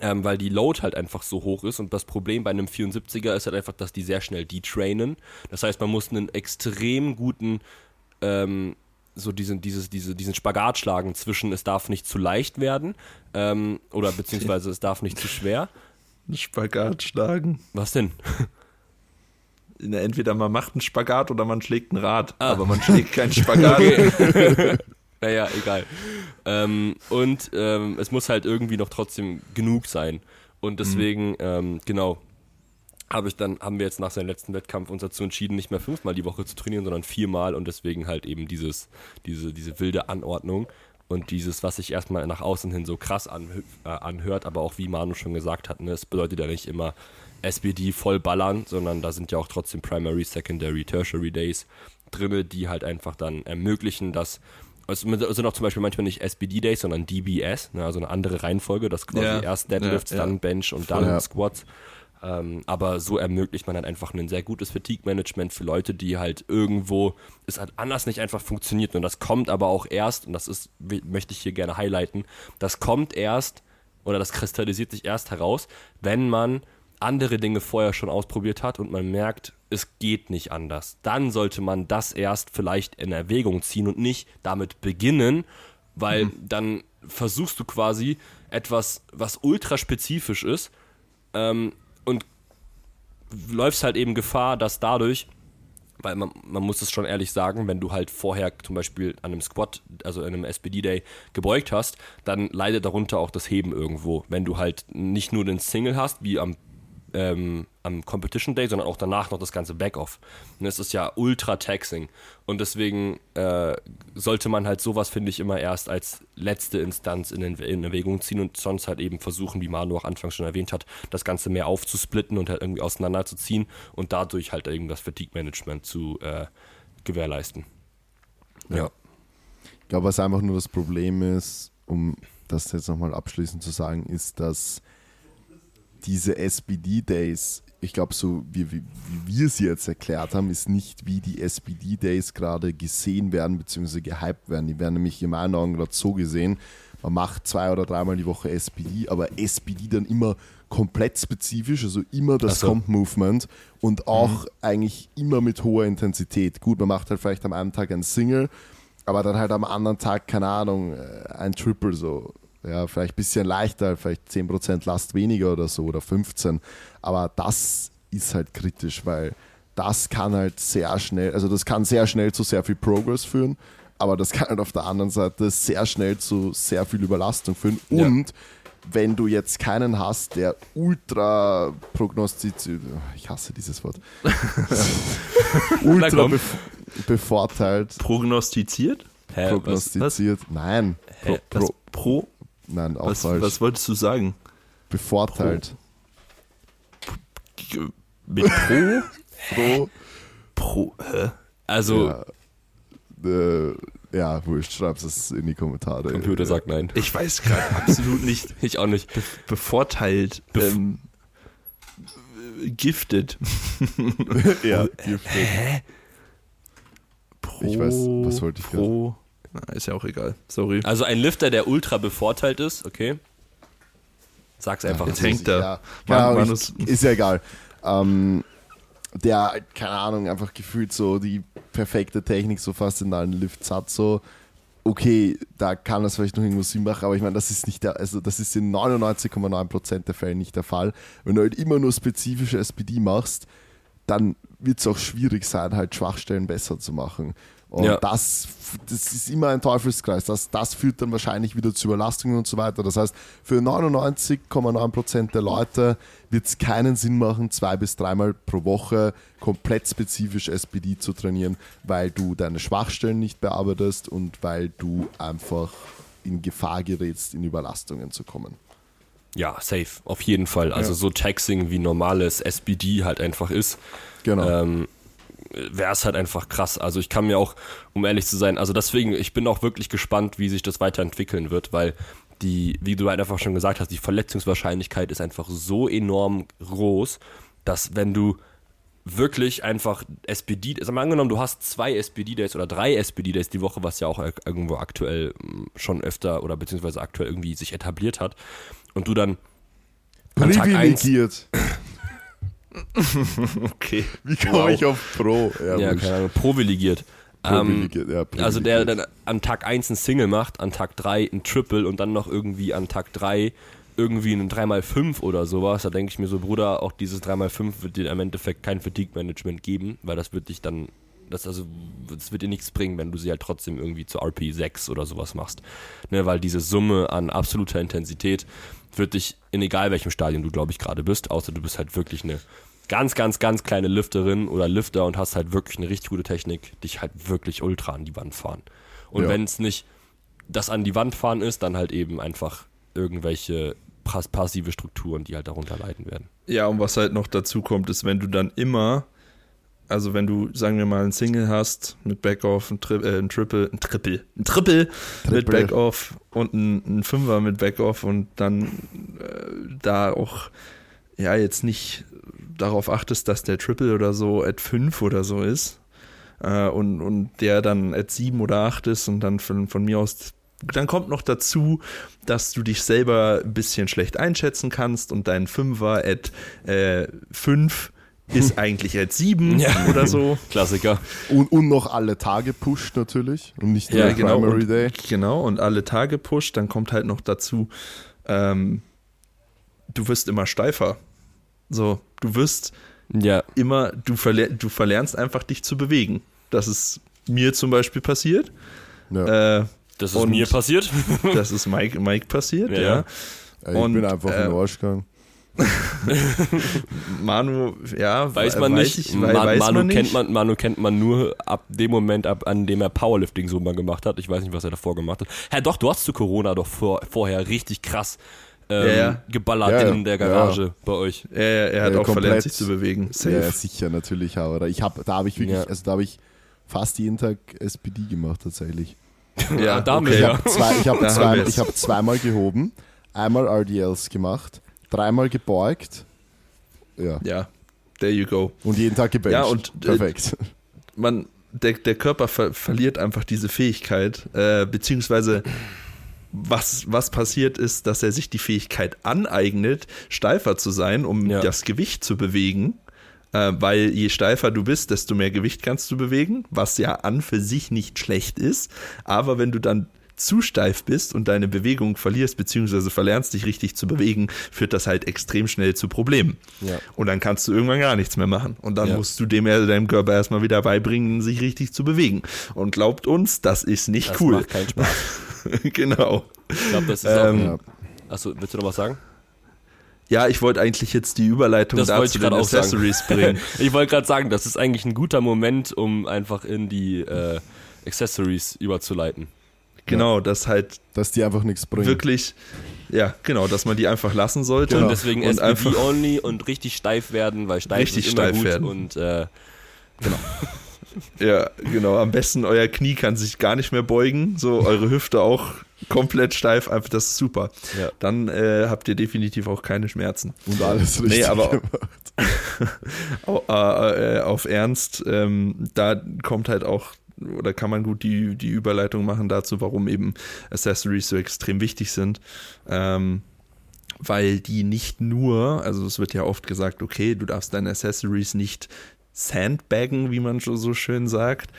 C: ähm, weil die Load halt einfach so hoch ist und das Problem bei einem 74er ist halt einfach, dass die sehr schnell detrainen. Das heißt, man muss einen extrem guten, ähm, so diesen, dieses, diese, diesen Spagat schlagen zwischen es darf nicht zu leicht werden ähm, oder [laughs] beziehungsweise es darf nicht zu schwer.
A: Spagat schlagen.
C: Was denn? [laughs]
A: Entweder man macht einen Spagat oder man schlägt ein Rad,
C: Ah.
A: aber man schlägt keinen Spagat. [laughs]
C: Naja, egal. Ähm, und ähm, es muss halt irgendwie noch trotzdem genug sein. Und deswegen, ähm, genau, habe ich dann, haben wir jetzt nach seinem letzten Wettkampf uns dazu entschieden, nicht mehr fünfmal die Woche zu trainieren, sondern viermal und deswegen halt eben dieses, diese, diese wilde Anordnung und dieses, was sich erstmal nach außen hin so krass anhö äh, anhört, aber auch wie Manu schon gesagt hat, ne, es bedeutet ja nicht immer SBD voll ballern, sondern da sind ja auch trotzdem Primary, Secondary, Tertiary Days drinne, die halt einfach dann ermöglichen, dass es sind auch zum Beispiel manchmal nicht SBD-Days, sondern DBS, ne, also eine andere Reihenfolge, das quasi
A: Ja,
C: erst Deadlifts,
A: ja,
C: dann Bench und dann. Squats. Ähm, aber so ermöglicht man dann einfach ein sehr gutes Fatigue-Management für Leute, die halt irgendwo es halt anders nicht einfach funktioniert. Und das kommt aber auch erst, und das ist, möchte ich hier gerne highlighten, das kommt erst oder das kristallisiert sich erst heraus, wenn man andere Dinge vorher schon ausprobiert hat und man merkt, es geht nicht anders. Dann sollte man das erst vielleicht in Erwägung ziehen und nicht damit beginnen, weil dann versuchst du quasi etwas, was ultra spezifisch ist, ähm, und läufst halt eben Gefahr, dass dadurch, weil man, man muss es schon ehrlich sagen, wenn du halt vorher zum Beispiel an einem Squat, also an einem SPD-Day gebeugt hast, dann leidet darunter auch das Heben irgendwo. Wenn du halt nicht nur den Single hast, wie am ähm, am Competition Day, sondern auch danach noch das ganze Back-Off. Und es ist ja ultra taxing. Und deswegen äh, sollte man halt sowas, finde ich, immer erst als letzte Instanz in, in Erwägung ziehen und sonst halt eben versuchen, wie Manu auch anfangs schon erwähnt hat, das Ganze mehr aufzusplitten und halt irgendwie auseinanderzuziehen und dadurch halt eben das Fatigue-Management zu äh, gewährleisten. Ja.
B: Ich glaube, was einfach nur das Problem ist, um das jetzt nochmal abschließend zu sagen, ist, dass diese SBD-Days, ich glaube, so wie, wie, wie wir sie jetzt erklärt haben, ist nicht, wie die SBD-Days gerade gesehen werden bzw. gehypt werden. Die werden nämlich in meinen Augen gerade so gesehen, man macht zwei oder dreimal die Woche SBD, aber SBD dann immer komplett spezifisch, also immer das
C: so.
B: Comp Movement und auch eigentlich immer mit hoher Intensität. Gut, man macht halt vielleicht am einen Tag ein Single, aber dann halt am anderen Tag, keine Ahnung, äh, ein Triple so. Ja, vielleicht ein bisschen leichter, vielleicht 10% Last weniger oder so oder 15. Aber das ist halt kritisch, weil das kann halt sehr schnell, also das kann sehr schnell zu sehr viel Progress führen, aber das kann halt auf der anderen Seite sehr schnell zu sehr viel Überlastung führen.
C: Ja.
B: Und wenn du jetzt keinen hast, der ultra prognostiziert, ich hasse dieses Wort, [laughs] ultra bef bevorteilt,
A: Prognostiziert?
C: Hä, was?
B: prognostiziert, nein,
C: Hä?
B: pro,
A: Was, pro?
B: Nein, auch
A: Was,
B: falsch,
A: was wolltest du sagen?
B: bevorteilt,
A: G- Mit Pro?
B: pro,
A: Pro? Hä?
C: Also,
B: ja, äh, ja, wurscht, schreib's es in die Kommentare.
C: Computer sagt nein.
A: Ich weiß gerade absolut nicht. [laughs]
C: Ich auch nicht.
A: Bevorteilt.
C: Bef-
A: ähm, äh, gifted. [laughs]
B: ja, giftet.
A: Pro,
B: Ich weiß, was wollte ich
A: Pro. Na, ist ja auch egal. Sorry.
C: Also ein Lifter, der ultra bevorteilt ist, okay. Sag's einfach.
A: Jetzt hängt er.
B: Ja,
A: Man-
B: keine Ahnung,
A: Manus-
B: ich, ist ja egal. Ähm, der, keine Ahnung, einfach gefühlt so die perfekte Technik, so fast in allen Lifts hat, so, okay, da kann das vielleicht noch irgendwo Sinn machen, aber ich meine, das ist nicht der, also das ist in 99,9% der Fälle nicht der Fall. Wenn du halt immer nur spezifische SPD machst, dann wird es auch schwierig sein, halt Schwachstellen besser zu machen. Und
C: Ja.
B: das, das ist immer ein Teufelskreis. Das, das führt dann wahrscheinlich wieder zu Überlastungen und so weiter. Das heißt, für 99,9% der Leute wird es keinen Sinn machen, zwei bis dreimal pro Woche komplett spezifisch SPD zu trainieren, weil du deine Schwachstellen nicht bearbeitest und weil du einfach in Gefahr gerätst, in Überlastungen zu kommen.
C: Ja, safe, auf jeden Fall. Also
B: Ja.
C: so Taxing wie normales SBD halt einfach ist,
B: Genau.
C: ähm, wäre es halt einfach krass. Also ich kann mir auch, um ehrlich zu sein, also deswegen, ich bin auch wirklich gespannt, wie sich das weiterentwickeln wird, weil die, wie du halt einfach schon gesagt hast, die Verletzungswahrscheinlichkeit ist einfach so enorm groß, dass wenn du wirklich einfach SPD, also mal angenommen, du hast zwei SPD-Days oder drei SPD-Days die Woche, was ja auch irgendwo aktuell mm, schon öfter oder beziehungsweise aktuell irgendwie sich etabliert hat und du dann an Tag eins. [laughs]
A: Okay.
B: Wie komme ich auf Pro?
C: ja,
B: wurscht.
C: keine Ahnung, privilegiert. Ähm,
B: ja,
C: also der dann an Tag 1 ein Single macht, an Tag 3 ein Triple und dann noch irgendwie an Tag 3 irgendwie einen 3x5 oder sowas, da denke ich mir so, Bruder, auch dieses 3x5 wird dir im Endeffekt kein Fatigue-Management geben, weil das wird dich dann, das also, das wird dir nichts bringen, wenn du sie halt trotzdem irgendwie zu RP6 oder sowas machst. Ne, weil diese Summe an absoluter Intensität wird dich, in egal welchem Stadium du, glaube ich, gerade bist, außer du bist halt wirklich eine ganz, ganz, ganz kleine Lifterin oder Lifter und hast halt wirklich eine richtig gute Technik, dich halt wirklich ultra an die Wand fahren. Und
B: Ja.
C: wenn es nicht das an die Wand fahren ist, dann halt eben einfach irgendwelche pas- passive Strukturen, die halt darunter leiden werden.
A: Ja, und was halt noch dazu kommt, ist, wenn du dann immer, also wenn du, sagen wir mal, ein Single hast mit Backoff, ein, Tri äh, ein Triple, ein Triple, ein Triple, mit
B: Triple.
A: Backoff und ein, ein Fünfer mit Backoff und dann äh, da auch, ja, jetzt nicht darauf achtest, dass der Triple oder so at 5 oder so ist äh, und, und der dann at 7 oder 8 ist und dann von, von mir aus dann kommt noch dazu, dass du dich selber ein bisschen schlecht einschätzen kannst und dein Fünfer at 5 ist eigentlich at 7
C: Ja.
A: oder so.
C: Klassiker.
B: Und, und noch alle Tage pusht natürlich und nicht nur
A: Ja,
B: der
A: genau.
B: Primary
A: Und,
B: Day.
A: genau, und alle Tage pusht, dann kommt halt noch dazu, ähm, du wirst immer steifer. So, du wirst
C: Ja,
A: immer, du, verler du verlernst einfach dich zu bewegen. Das ist mir zum Beispiel passiert.
B: Ja.
A: Äh,
C: das ist mir passiert.
A: das ist Mike, Mike passiert,
C: Ja,
A: ja.
C: ja.
B: ich
A: und,
B: bin einfach in
A: äh,
B: den Arsch gegangen. [laughs]
A: Manu, ja,
C: Weiß man
A: weiß
C: nicht.
A: Ich, weiß
C: Manu,
A: man nicht.
C: kennt man, Manu kennt man nur ab dem Moment, ab, an dem er Powerlifting so mal gemacht hat. Ich weiß nicht, was er davor gemacht hat. Hä, doch, du hast zu Corona doch vor, vorher richtig krass ähm,
A: Ja, ja.
C: geballert
B: Ja, ja.
C: in der Garage bei euch.
A: Er, er hat
B: Ja,
A: auch
B: komplett.
A: verlernt, sich zu bewegen. Safe.
B: Ja, sicher, natürlich. Aber ich hab, da habe ich wirklich,
C: Ja.
B: also da habe ich fast jeden Tag SPD gemacht tatsächlich.
A: Ja, [laughs]
C: damit,
A: okay.
B: Ich
C: ja.
B: habe zwei, ich hab zwei, ich hab zweimal gehoben, einmal RDLs gemacht, dreimal gebeugt. Ja.
A: Ja, there you go.
B: Und jeden Tag gebencht.
A: Ja, und, äh,
B: Perfekt.
A: Man, der, der Körper ver verliert einfach diese Fähigkeit, äh, beziehungsweise was, was passiert ist, dass er sich die Fähigkeit aneignet, steifer zu sein, um
C: Ja.
A: das Gewicht zu bewegen. Äh, weil je steifer du bist, desto mehr Gewicht kannst du bewegen, was ja an für sich nicht schlecht ist. Aber wenn du dann zu steif bist und deine Bewegung verlierst, beziehungsweise verlernst, dich richtig zu bewegen, führt das halt extrem schnell zu Problemen.
C: Ja.
A: Und dann kannst du irgendwann gar nichts mehr machen. Und dann
C: Ja.
A: musst du dem deinem Körper erstmal wieder beibringen, sich richtig zu bewegen. Und glaubt uns, das ist nicht
C: Das
A: cool.
C: macht keinen Spaß. [laughs]
A: genau.
C: Ich glaube, das ist
A: Ähm,
C: auch. Achso, willst du noch was sagen?
A: Ja, ich wollte eigentlich jetzt die Überleitung
C: Das
A: dazu den
C: auch sagen.
A: Accessories bringen. [laughs]
C: Ich wollte gerade sagen, das ist eigentlich ein guter Moment, um einfach in die äh, Accessories überzuleiten.
A: Genau, das halt
B: Dass die einfach nichts bringen.
A: wirklich, ja, genau, dass man die einfach lassen sollte.
C: Und deswegen
A: und
C: SPD
A: einfach,
C: only und richtig steif werden, weil steif
A: Richtig
C: ist immer
A: steif
C: gut
A: werden.
C: und äh, [laughs]
A: ja, genau, am besten euer Knie kann sich gar nicht mehr beugen, so eure Hüfte auch komplett steif, einfach das ist super.
C: Ja.
A: Dann äh, habt ihr definitiv auch keine Schmerzen.
B: Und alles richtig
A: Nee, aber-
B: gemacht. [laughs]
A: Äh, äh, auf Ernst, ähm, da kommt halt auch, oder kann man gut die, die Überleitung machen dazu, warum eben Accessories so extrem wichtig sind. Ähm, weil die nicht nur, also es wird ja oft gesagt, okay, du darfst deine Accessories nicht sandbaggen, wie man schon so schön sagt,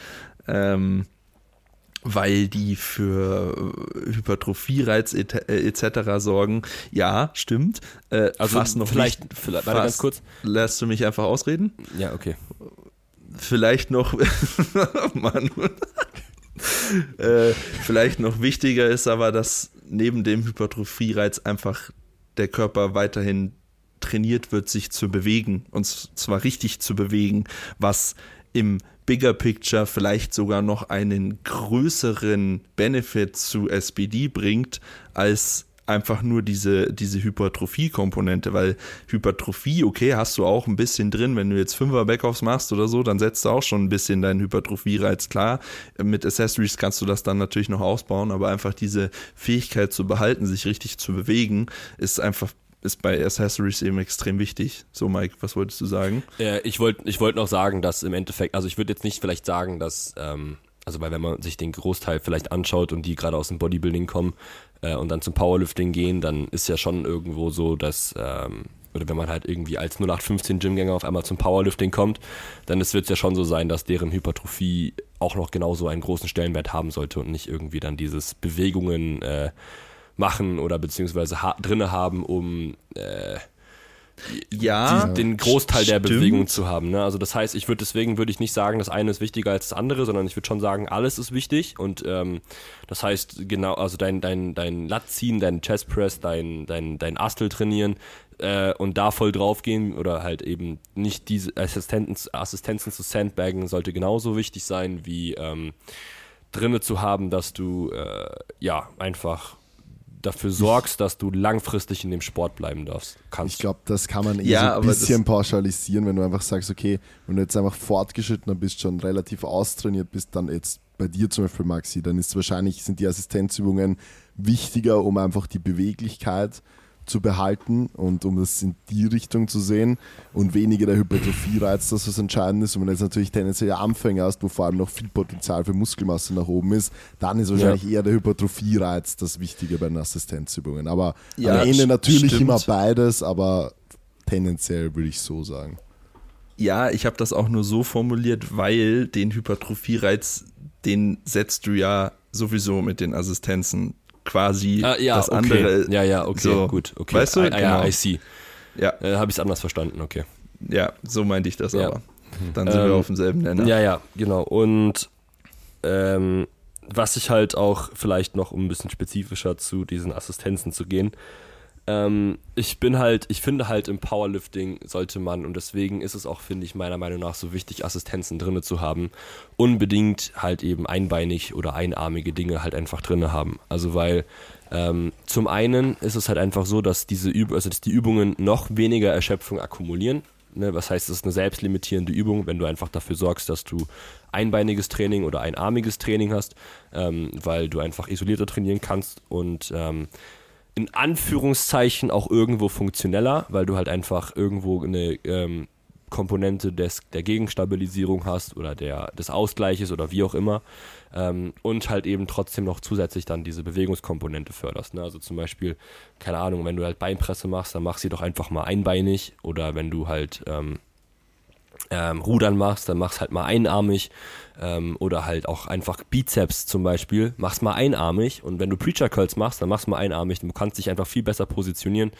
A: ähm, weil die für Hypertrophie-Reiz etc. Et sorgen. Ja, stimmt.
C: Äh, also fast noch vielleicht, nicht, vielleicht warte ganz kurz.
A: Lässt du mich einfach ausreden?
C: Ja, okay.
A: Vielleicht noch, [laughs] Mann. äh, vielleicht noch wichtiger ist aber, dass neben dem Hypertrophie-Reiz einfach der Körper weiterhin trainiert wird, sich zu bewegen und zwar richtig zu bewegen, was im Bigger Picture vielleicht sogar noch einen größeren Benefit zu SPD bringt, als einfach nur diese, diese Hypertrophie-Komponente, weil Hypertrophie, okay, hast du auch ein bisschen drin, wenn du jetzt Fünfer Backoffs machst oder so, dann setzt du auch schon ein bisschen deinen Hypertrophie-Reiz klar. Mit Accessories kannst du das dann natürlich noch ausbauen, aber einfach diese Fähigkeit zu behalten, sich richtig zu bewegen, ist einfach ist bei Accessories eben extrem wichtig. So, Mike, was wolltest du sagen?
C: Äh, ich wollte ich wollt noch sagen, dass im Endeffekt, also ich würde jetzt nicht vielleicht sagen, dass, ähm, also weil wenn man sich den Großteil vielleicht anschaut und die gerade aus dem Bodybuilding kommen äh, und dann zum Powerlifting gehen, dann ist ja schon irgendwo so, dass, ähm, oder wenn man halt irgendwie als 0815 Gymgänger auf einmal zum Powerlifting kommt, dann wird es ja schon so sein, dass deren Hypertrophie auch noch genauso einen großen Stellenwert haben sollte und nicht irgendwie dann dieses Bewegungen äh, machen oder beziehungsweise ha drinne haben, um äh,
A: ja,
C: die, den Großteil stimmt. der Bewegung zu haben. Ne? Also das heißt, ich würde deswegen würde ich nicht sagen, das eine ist wichtiger als das andere, sondern ich würde schon sagen, alles ist wichtig. Und ähm, das heißt, genau, also dein, dein, dein Lat ziehen, dein Chest Press, dein, dein, dein Astel trainieren äh, und da voll draufgehen oder halt eben nicht diese Assistenzen, Assistenzen zu Sandbaggen sollte genauso wichtig sein, wie ähm, drinne zu haben, dass du äh, ja einfach dafür sorgst, dass du langfristig in dem Sport bleiben darfst.
B: Kannst. Ich glaube, das kann man eh ja, so ein bisschen pauschalisieren, wenn du einfach sagst, okay, wenn du jetzt einfach fortgeschrittener bist, schon relativ austrainiert bist, dann jetzt bei dir zum Beispiel, Maxi, dann ist wahrscheinlich, sind die Assistenzübungen wichtiger, um einfach die Beweglichkeit zu behalten und um das in die Richtung zu sehen und weniger der Hypertrophie-Reiz, das was entscheidend ist. Und wenn du jetzt natürlich tendenziell Anfänger hast, wo vor allem noch viel Potenzial für Muskelmasse nach oben ist, dann ist wahrscheinlich ja. eher der Hypertrophie-Reiz das Wichtige bei den Assistenzübungen. Aber ja, am Ende natürlich stimmt. immer beides, aber tendenziell würde ich so sagen.
A: Ja, ich habe das auch nur so formuliert, weil den Hypertrophie-Reiz, den setzt du ja sowieso mit den Assistenzen quasi ah, ja, das
C: okay.
A: andere.
C: Ja, ja, okay, so, gut. Okay.
A: Weißt du? I,
C: I, genau. I see. Ja. Äh, Habe ich es anders verstanden, okay.
A: Ja, so meinte ich das ja. aber. Dann sind ähm, wir auf demselben Nenner.
C: Ja, ja, genau. Und ähm, was ich halt auch vielleicht noch, um ein bisschen spezifischer zu diesen Assistenzen zu gehen, ähm, ich bin halt, ich finde halt im Powerlifting sollte man, und deswegen ist es auch, finde ich, meiner Meinung nach so wichtig, Assistenzen drinne zu haben, unbedingt halt eben einbeinig oder einarmige Dinge halt einfach drinne haben. Also weil ähm, zum einen ist es halt einfach so, dass diese Üb also dass die Übungen noch weniger Erschöpfung akkumulieren. Ne? Was heißt, es ist eine selbstlimitierende Übung, wenn du einfach dafür sorgst, dass du einbeiniges Training oder einarmiges Training hast, ähm, weil du einfach isolierter trainieren kannst und ähm, in Anführungszeichen auch irgendwo funktioneller, weil du halt einfach irgendwo eine ähm, Komponente des, der Gegenstabilisierung hast oder der, des Ausgleiches oder wie auch immer ähm, und halt eben trotzdem noch zusätzlich dann diese Bewegungskomponente förderst. Ne? Also zum Beispiel, keine Ahnung, wenn du halt Beinpresse machst, dann mach sie doch einfach mal einbeinig oder wenn du halt ähm, ähm, Rudern machst, dann mach's halt mal einarmig ähm, oder halt auch einfach Bizeps zum Beispiel, mach's mal einarmig und wenn du Preacher Curls machst, dann mach's mal einarmig, du kannst dich einfach viel besser positionieren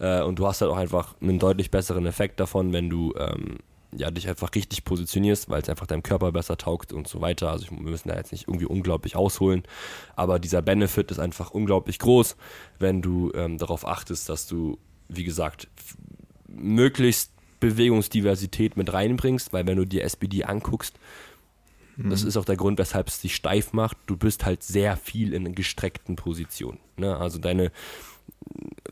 C: äh, und du hast halt auch einfach einen deutlich besseren Effekt davon, wenn du ähm, ja, dich einfach richtig positionierst, weil es einfach deinem Körper besser taugt und so weiter. Also wir müssen da jetzt nicht irgendwie unglaublich ausholen, aber dieser Benefit ist einfach unglaublich groß, wenn du ähm, darauf achtest, dass du, wie gesagt, möglichst Bewegungsdiversität mit reinbringst, weil wenn du dir SBD anguckst, mhm. das ist auch der Grund, weshalb es dich steif macht, du bist halt sehr viel in gestreckten Positionen. Ne? Also deine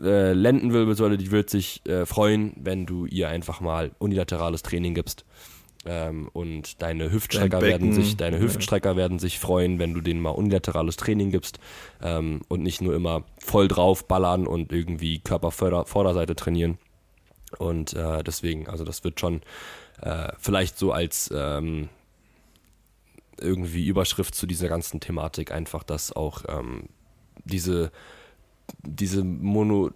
C: äh, Lendenwirbelsäule, die wird sich äh, freuen, wenn du ihr einfach mal unilaterales Training gibst. Ähm, und deine Hüftstrecker Dein werden sich, deine Hüftstrecker ja. werden sich freuen, wenn du denen mal unilaterales Training gibst ähm, und nicht nur immer voll drauf ballern und irgendwie Körpervorderseite trainieren. Und äh, deswegen, also das wird schon äh, vielleicht so als ähm, irgendwie Überschrift zu dieser ganzen Thematik einfach, dass auch ähm, diese, diese Mono,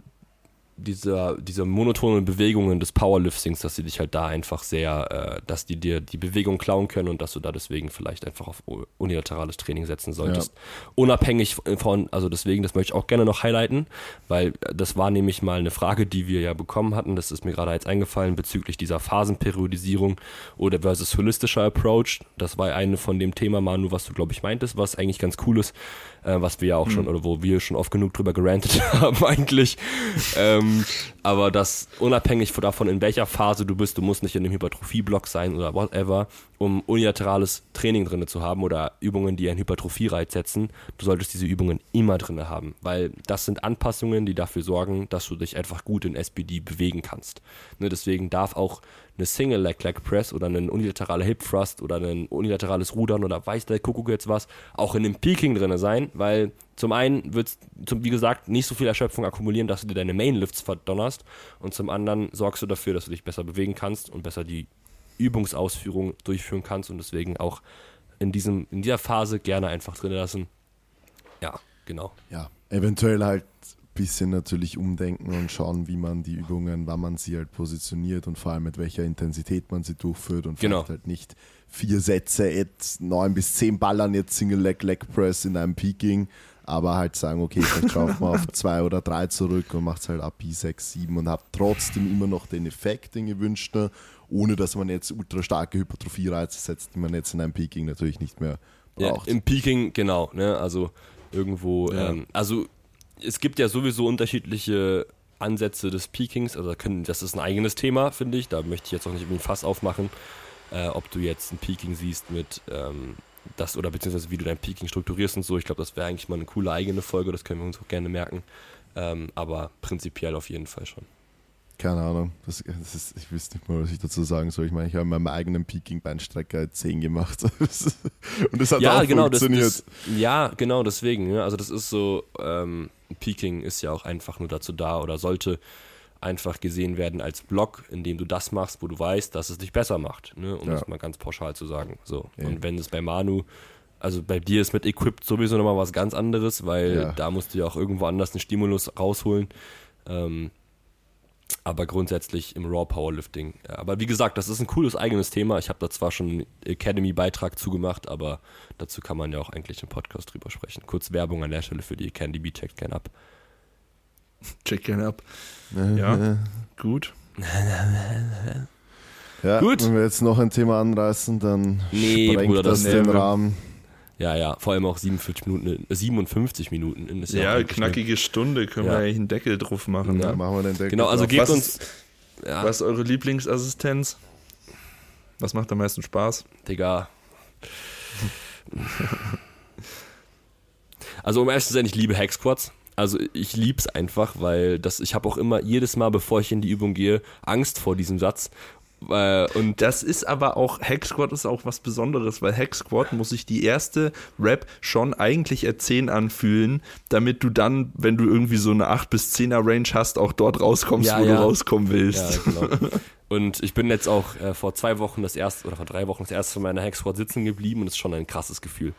C: dieser, diese monotonen Bewegungen des Powerliftings, dass sie dich halt da einfach sehr, äh, dass die dir die Bewegung klauen können und dass du da deswegen vielleicht einfach auf unilaterales Training setzen solltest. Ja. Unabhängig von, also deswegen, das möchte ich auch gerne noch highlighten, weil das war nämlich mal eine Frage, die wir ja bekommen hatten, das ist mir gerade jetzt eingefallen, bezüglich dieser Phasenperiodisierung oder versus holistischer Approach. Das war eine von dem Thema, Manu, was du, glaube ich, meintest, was eigentlich ganz cool ist, äh, was wir ja auch mhm. schon, oder wo wir schon oft genug drüber gerantet [laughs] haben eigentlich. ähm, aber das unabhängig davon, in welcher Phase du bist, du musst nicht in einem Hypertrophie-Block sein oder whatever, um unilaterales Training drin zu haben oder Übungen, die einen Hypertrophie-Reiz setzen. Du solltest diese Übungen immer drin haben, weil das sind Anpassungen, die dafür sorgen, dass du dich einfach gut in SBD bewegen kannst. Ne, deswegen darf auch eine Single Leg Leg Press oder ein unilateraler Hip Thrust oder ein unilaterales Rudern oder weiß der Kuckuck jetzt was auch in dem Peaking drin sein, weil zum einen wird es, wie gesagt, nicht so viel Erschöpfung akkumulieren, dass du dir deine Main Lifts verdonnerst und zum anderen sorgst du dafür, dass du dich besser bewegen kannst und besser die Übungsausführung durchführen kannst und deswegen auch in, diesem, in dieser Phase gerne einfach drin lassen. Ja, genau.
B: Ja, eventuell halt bisschen natürlich umdenken und schauen, wie man die Übungen, wann man sie halt positioniert und vor allem mit welcher Intensität man sie durchführt und
C: genau.
B: vielleicht halt nicht vier Sätze, jetzt neun bis zehn Ballern jetzt Single Leg Leg Press in einem Peaking, aber halt sagen, okay, vielleicht schaut man auf [laughs] zwei oder drei zurück und macht es halt ab I6, 7 und hat trotzdem immer noch den Effekt, den gewünschten, ohne dass man jetzt ultra starke Hypertrophie-Reize setzt, die man jetzt in einem Peaking natürlich nicht mehr braucht.
C: Ja, Im Peaking, genau, ne, also irgendwo, ja. ähm, also es gibt ja sowieso unterschiedliche Ansätze des Peakings, also das ist ein eigenes Thema, finde ich. Da möchte ich jetzt auch nicht irgendwie ein Fass aufmachen, äh, ob du jetzt ein Peaking siehst mit ähm, das oder beziehungsweise wie du dein Peaking strukturierst und so. Ich glaube, das wäre eigentlich mal eine coole eigene Folge, das können wir uns auch gerne merken. Ähm, aber prinzipiell auf jeden Fall schon.
B: Keine Ahnung. Das, das ist, ich wüsste nicht mal, was ich dazu sagen soll. Ich meine, ich habe in meinem eigenen Peaking-Beinstrecker 10 gemacht. [laughs] Und das hat
C: ja,
B: auch
C: genau,
B: funktioniert.
C: Das, das, ja, genau, deswegen. Ja, also das ist so, ähm, Peaking ist ja auch einfach nur dazu da oder sollte einfach gesehen werden als Block, in dem du das machst, wo du weißt, dass es dich besser macht. Ne? Um ja. das mal ganz pauschal zu sagen. So. Ja. Und wenn es bei Manu also bei dir ist mit Equipped sowieso nochmal was ganz anderes, weil ja. da musst du ja auch irgendwo anders einen Stimulus rausholen. Ähm, aber grundsätzlich im Raw Powerlifting. Aber wie gesagt, das ist ein cooles eigenes Thema. Ich habe da zwar schon einen Academy-Beitrag zugemacht, aber dazu kann man ja auch eigentlich im Podcast drüber sprechen. Kurz Werbung an der Stelle für die CanDB, checkt gerne ab. [laughs]
A: Check gerne ab. [laughs] Ja, [laughs] gut.
B: Ja, gut. Wenn wir jetzt noch ein Thema anreißen, dann nee, sprengt Bruder, das, das den Rahmen.
C: Ja, ja, vor allem auch 47 Minuten, 57 äh, Minuten.
A: Ist ja, ja knackige Stunde, können ja. wir eigentlich einen Deckel drauf machen.
B: Ja,
A: ne?
B: machen wir den Deckel
C: Genau, also
B: drauf.
C: gebt
A: was,
C: uns...
A: Ja. Was ist eure Lieblingsassistenz? Was macht am meisten Spaß?
C: Digga. also um ehrlich zu sein, ich liebe Hacksquats. Also ich liebe es einfach, weil das, ich habe auch immer jedes Mal, bevor ich in die Übung gehe, Angst vor diesem Satz
A: äh, und das ist aber auch, Hack Squad ist auch was Besonderes, weil Hack Squad muss sich die erste Rap schon eigentlich als 10 anfühlen, damit du dann, wenn du irgendwie so eine 8 bis 10er Range hast, auch dort rauskommst, ja, wo ja. du rauskommen willst. Ja, genau.
C: Und ich bin jetzt auch äh, vor zwei Wochen das erste, oder vor drei Wochen das erste Mal in meiner Hack Squad sitzen geblieben und es ist schon ein krasses Gefühl.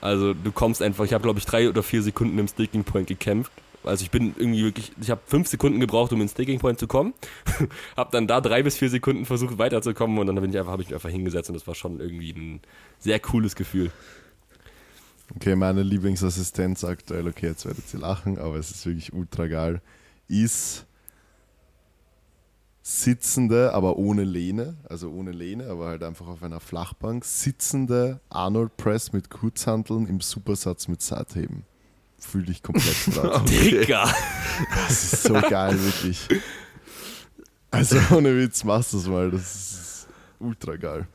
C: Also du kommst einfach, ich habe glaube ich drei oder vier Sekunden im Sticking Point gekämpft also ich bin irgendwie wirklich, ich habe fünf Sekunden gebraucht, um ins Staking Point zu kommen. [laughs] habe dann da drei bis vier Sekunden versucht weiterzukommen und dann bin ich einfach, habe ich mich einfach hingesetzt und das war schon irgendwie ein sehr cooles Gefühl.
B: Okay, meine Lieblingsassistenz aktuell, okay, jetzt werdet ihr lachen, aber es ist wirklich ultra geil, ist sitzende, aber ohne Lehne, also ohne Lehne, aber halt einfach auf einer Flachbank, sitzende Arnold Press mit Kurzhanteln im Supersatz mit Seitheben fühle dich komplett [laughs]
C: drauf. Digga!
B: Das ist so geil, wirklich. Also ohne Witz, machst du es mal. Das ist ultra geil.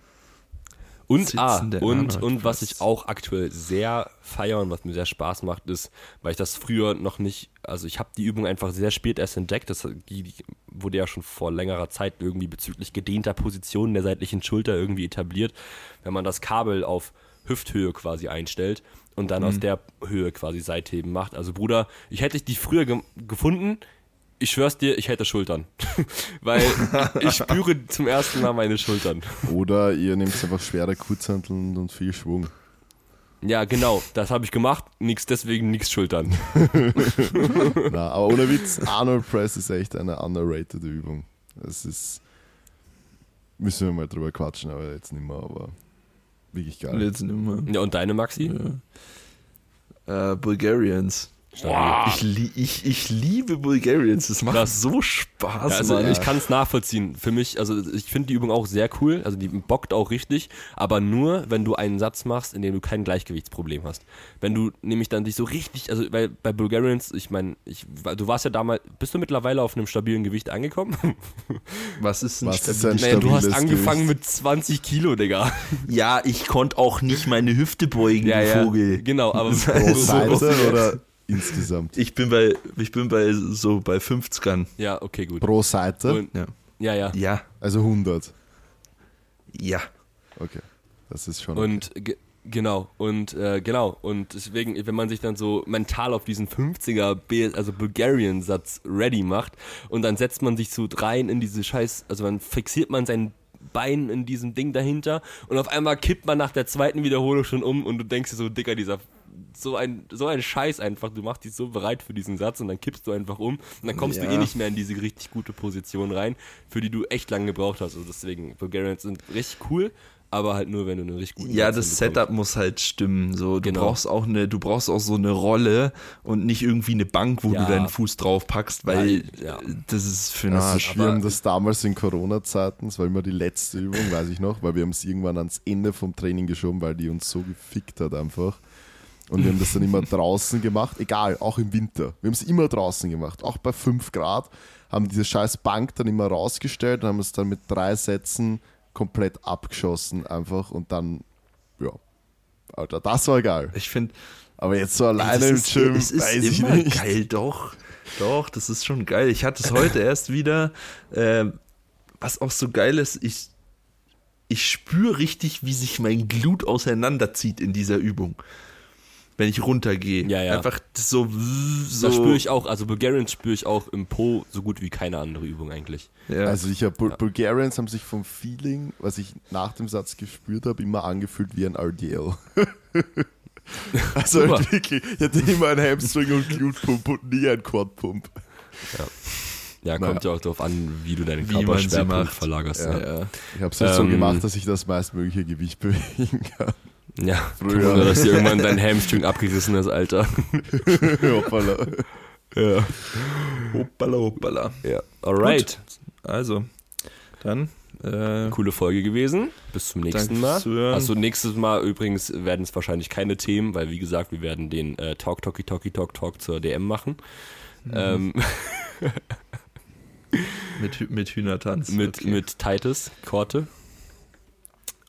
C: Und, ah, und, und was ich auch aktuell sehr feiere und was mir sehr Spaß macht, ist, weil ich das früher noch nicht, also ich habe die Übung einfach sehr spät erst entdeckt, das die wurde ja schon vor längerer Zeit irgendwie bezüglich gedehnter Positionen der seitlichen Schulter irgendwie etabliert, wenn man das Kabel auf Hüfthöhe quasi einstellt und dann mhm. aus der Höhe quasi Seitheben macht. Also Bruder, ich hätte dich früher ge gefunden, ich schwör's dir, ich hätte Schultern. [laughs] Weil [laughs] ich spüre zum ersten Mal meine Schultern.
B: Oder ihr nehmt einfach schwere Kurzhanteln und viel Schwung.
C: Ja, genau, das habe ich gemacht. Nix deswegen, nix schultern. [laughs]
B: Na, aber ohne Witz, Arnold Press ist echt eine underrated Übung. Es ist. Müssen wir mal drüber quatschen, aber jetzt nicht mehr, aber wirklich geil.
A: Jetzt nicht mehr.
C: Ja, und deine, Maxi?
A: Ja. Äh, Bulgarians. Ich, li ich, ich liebe Bulgarians. Das macht
C: Krass.
A: so Spaß,
C: Ja, also
A: Mann.
C: ich kann es nachvollziehen. Für mich, also ich finde die Übung auch sehr cool, also die bockt auch richtig, aber nur, wenn du einen Satz machst, in dem du kein Gleichgewichtsproblem hast. Wenn du nämlich dann dich so richtig, also weil bei Bulgarians, ich meine, ich, du warst ja damals, bist du mittlerweile auf einem stabilen Gewicht angekommen? [laughs]
A: Was ist ein
B: Was ist
A: stabiles-
B: ein
C: naja, du hast angefangen
B: Gewicht?
C: mit 20 Kilo, Digga. [laughs]
A: Ja, ich konnte auch nicht meine Hüfte beugen, du Vogel.
C: Genau, aber
A: Das [laughs]
C: so, so,
B: oder insgesamt?
A: Ich bin bei, ich bin bei so bei 50ern.
C: ja, okay, gut.
B: Pro Seite?
C: Und,
A: Ja.
C: ja, ja.
A: Ja,
B: Also 100.
A: ja.
B: Okay. Das ist schon.
C: Und ge genau, und äh, genau, und deswegen, wenn man sich dann so mental auf diesen 50er, B also Bulgarian-Satz ready macht und dann setzt man sich so rein in diese Scheiß, also dann fixiert man sein Bein in diesem Ding dahinter und auf einmal kippt man nach der zweiten Wiederholung schon um und du denkst dir so, Dicker, dieser so ein, so ein Scheiß einfach, du machst dich so bereit für diesen Satz und dann kippst du einfach um und dann kommst du
B: Ja.
C: eh nicht mehr in diese richtig gute Position rein, für die du echt lange gebraucht hast. Also deswegen, Bulgarians sind richtig cool, aber halt nur, wenn du einen richtig guten
A: Ja,
C: Satz
A: das. Setup muss halt stimmen. So, du
C: Genau.
A: brauchst auch eine, du brauchst auch so eine Rolle und nicht irgendwie eine Bank, wo
C: Ja.
A: du deinen Fuß drauf packst, weil
C: Ja, ja.
A: das ist für
B: Also
A: Arsch.
B: wir haben das damals in Corona-Zeiten, das war immer die letzte Übung, weiß ich noch, weil wir haben es irgendwann ans Ende vom Training geschoben, weil die uns so gefickt hat einfach. Und wir haben das dann immer draußen gemacht, egal, auch im Winter. Wir haben es immer draußen gemacht, auch bei 5 Grad, haben diese scheiß Bank dann immer rausgestellt und haben es dann mit drei Sätzen komplett abgeschossen einfach und dann, ja, Alter, das war geil.
A: Ich finde,
B: Aber jetzt so alleine im
A: ist,
B: Gym,
A: es ist
B: ich
A: immer
B: nicht.
A: geil, doch. Doch, das ist schon geil. Ich hatte es heute erst wieder. Äh, was auch so geil ist, ich, ich spüre richtig, wie sich mein Glut auseinanderzieht in dieser Übung. Wenn ich runtergehe.
C: Ja, ja.
A: Einfach so. so
C: Das spüre ich auch, also Bulgarians spüre ich auch im Po so gut wie keine andere Übung eigentlich.
A: Ja.
B: Also ich hab, Bul Bulgarians haben sich vom Feeling, was ich nach dem Satz gespürt habe, immer angefühlt wie ein RDL. [laughs] also
C: Super.
B: halt wirklich, ich hatte immer einen Hamstring und Glute Pump und nie einen Quad Pump.
C: Ja, kommt ja auch darauf an, wie du deinen Körperschwerpunkt verlagerst.
B: Ja.
C: Ja,
A: ja.
B: Ich habe es jetzt so
C: Ähm,
B: gemacht, dass ich das meistmögliche Gewicht [laughs] bewegen kann.
C: Ja.
B: Früher.
C: Wunder, dass dir irgendwann dein Hamstring abgerissen ist, Alter. [laughs]
B: Hoppala.
C: Ja.
A: Hoppala, hoppala.
C: ja. Alright.
A: Also, dann. Äh,
C: Coole Folge gewesen. Bis zum nächsten Mal. Also nächstes Mal übrigens werden es wahrscheinlich keine Themen, weil wie gesagt, wir werden den äh, Talk, Talky, Talky, Talk, Talk zur DM machen.
A: Mhm.
C: Ähm,
A: mit, mit Hühnertanz. [laughs]
C: mit,
A: okay.
C: mit Titus, Korte.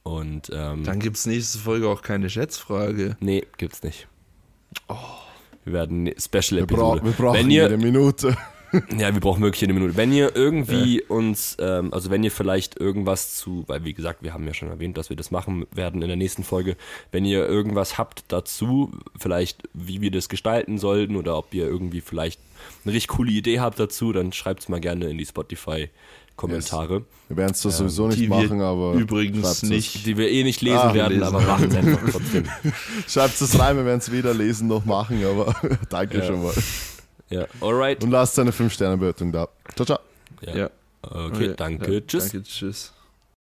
C: Und ähm,
A: Dann gibt es nächste Folge auch keine Schätzfrage.
C: nee, gibt's nicht. Wir werden eine Special
B: Wir, bra
C: Episode.
B: wir brauchen
C: Wenn ihr,
B: jede Minute. [laughs]
C: Ja, wir brauchen wirklich eine Minute. Wenn ihr irgendwie uns, ähm, also wenn ihr vielleicht irgendwas zu, weil wie gesagt, wir haben ja schon erwähnt, dass wir das machen werden in der nächsten Folge, wenn ihr irgendwas habt dazu, vielleicht wie wir das gestalten sollten oder ob ihr irgendwie vielleicht eine richtig coole Idee habt dazu, dann schreibt es mal gerne in die Spotify-Kommentare,
B: Wir werden es zwar sowieso nicht machen, aber
A: übrigens nicht.
C: die wir eh nicht lesen
B: Ah,
C: werden,
A: lesen.
C: aber machen es einfach trotzdem.
B: Es. [laughs] Schreibt es rein, wir werden es weder lesen noch machen, aber [laughs] danke
C: Ja.
B: schon mal.
C: Ja, alright.
B: Und lasst eine 5-Sterne-Bewertung da. Ciao, ciao.
C: Ja.
A: Ja.
C: Okay, danke.
A: Ja,
C: Tschüss.
A: Danke, tschüss.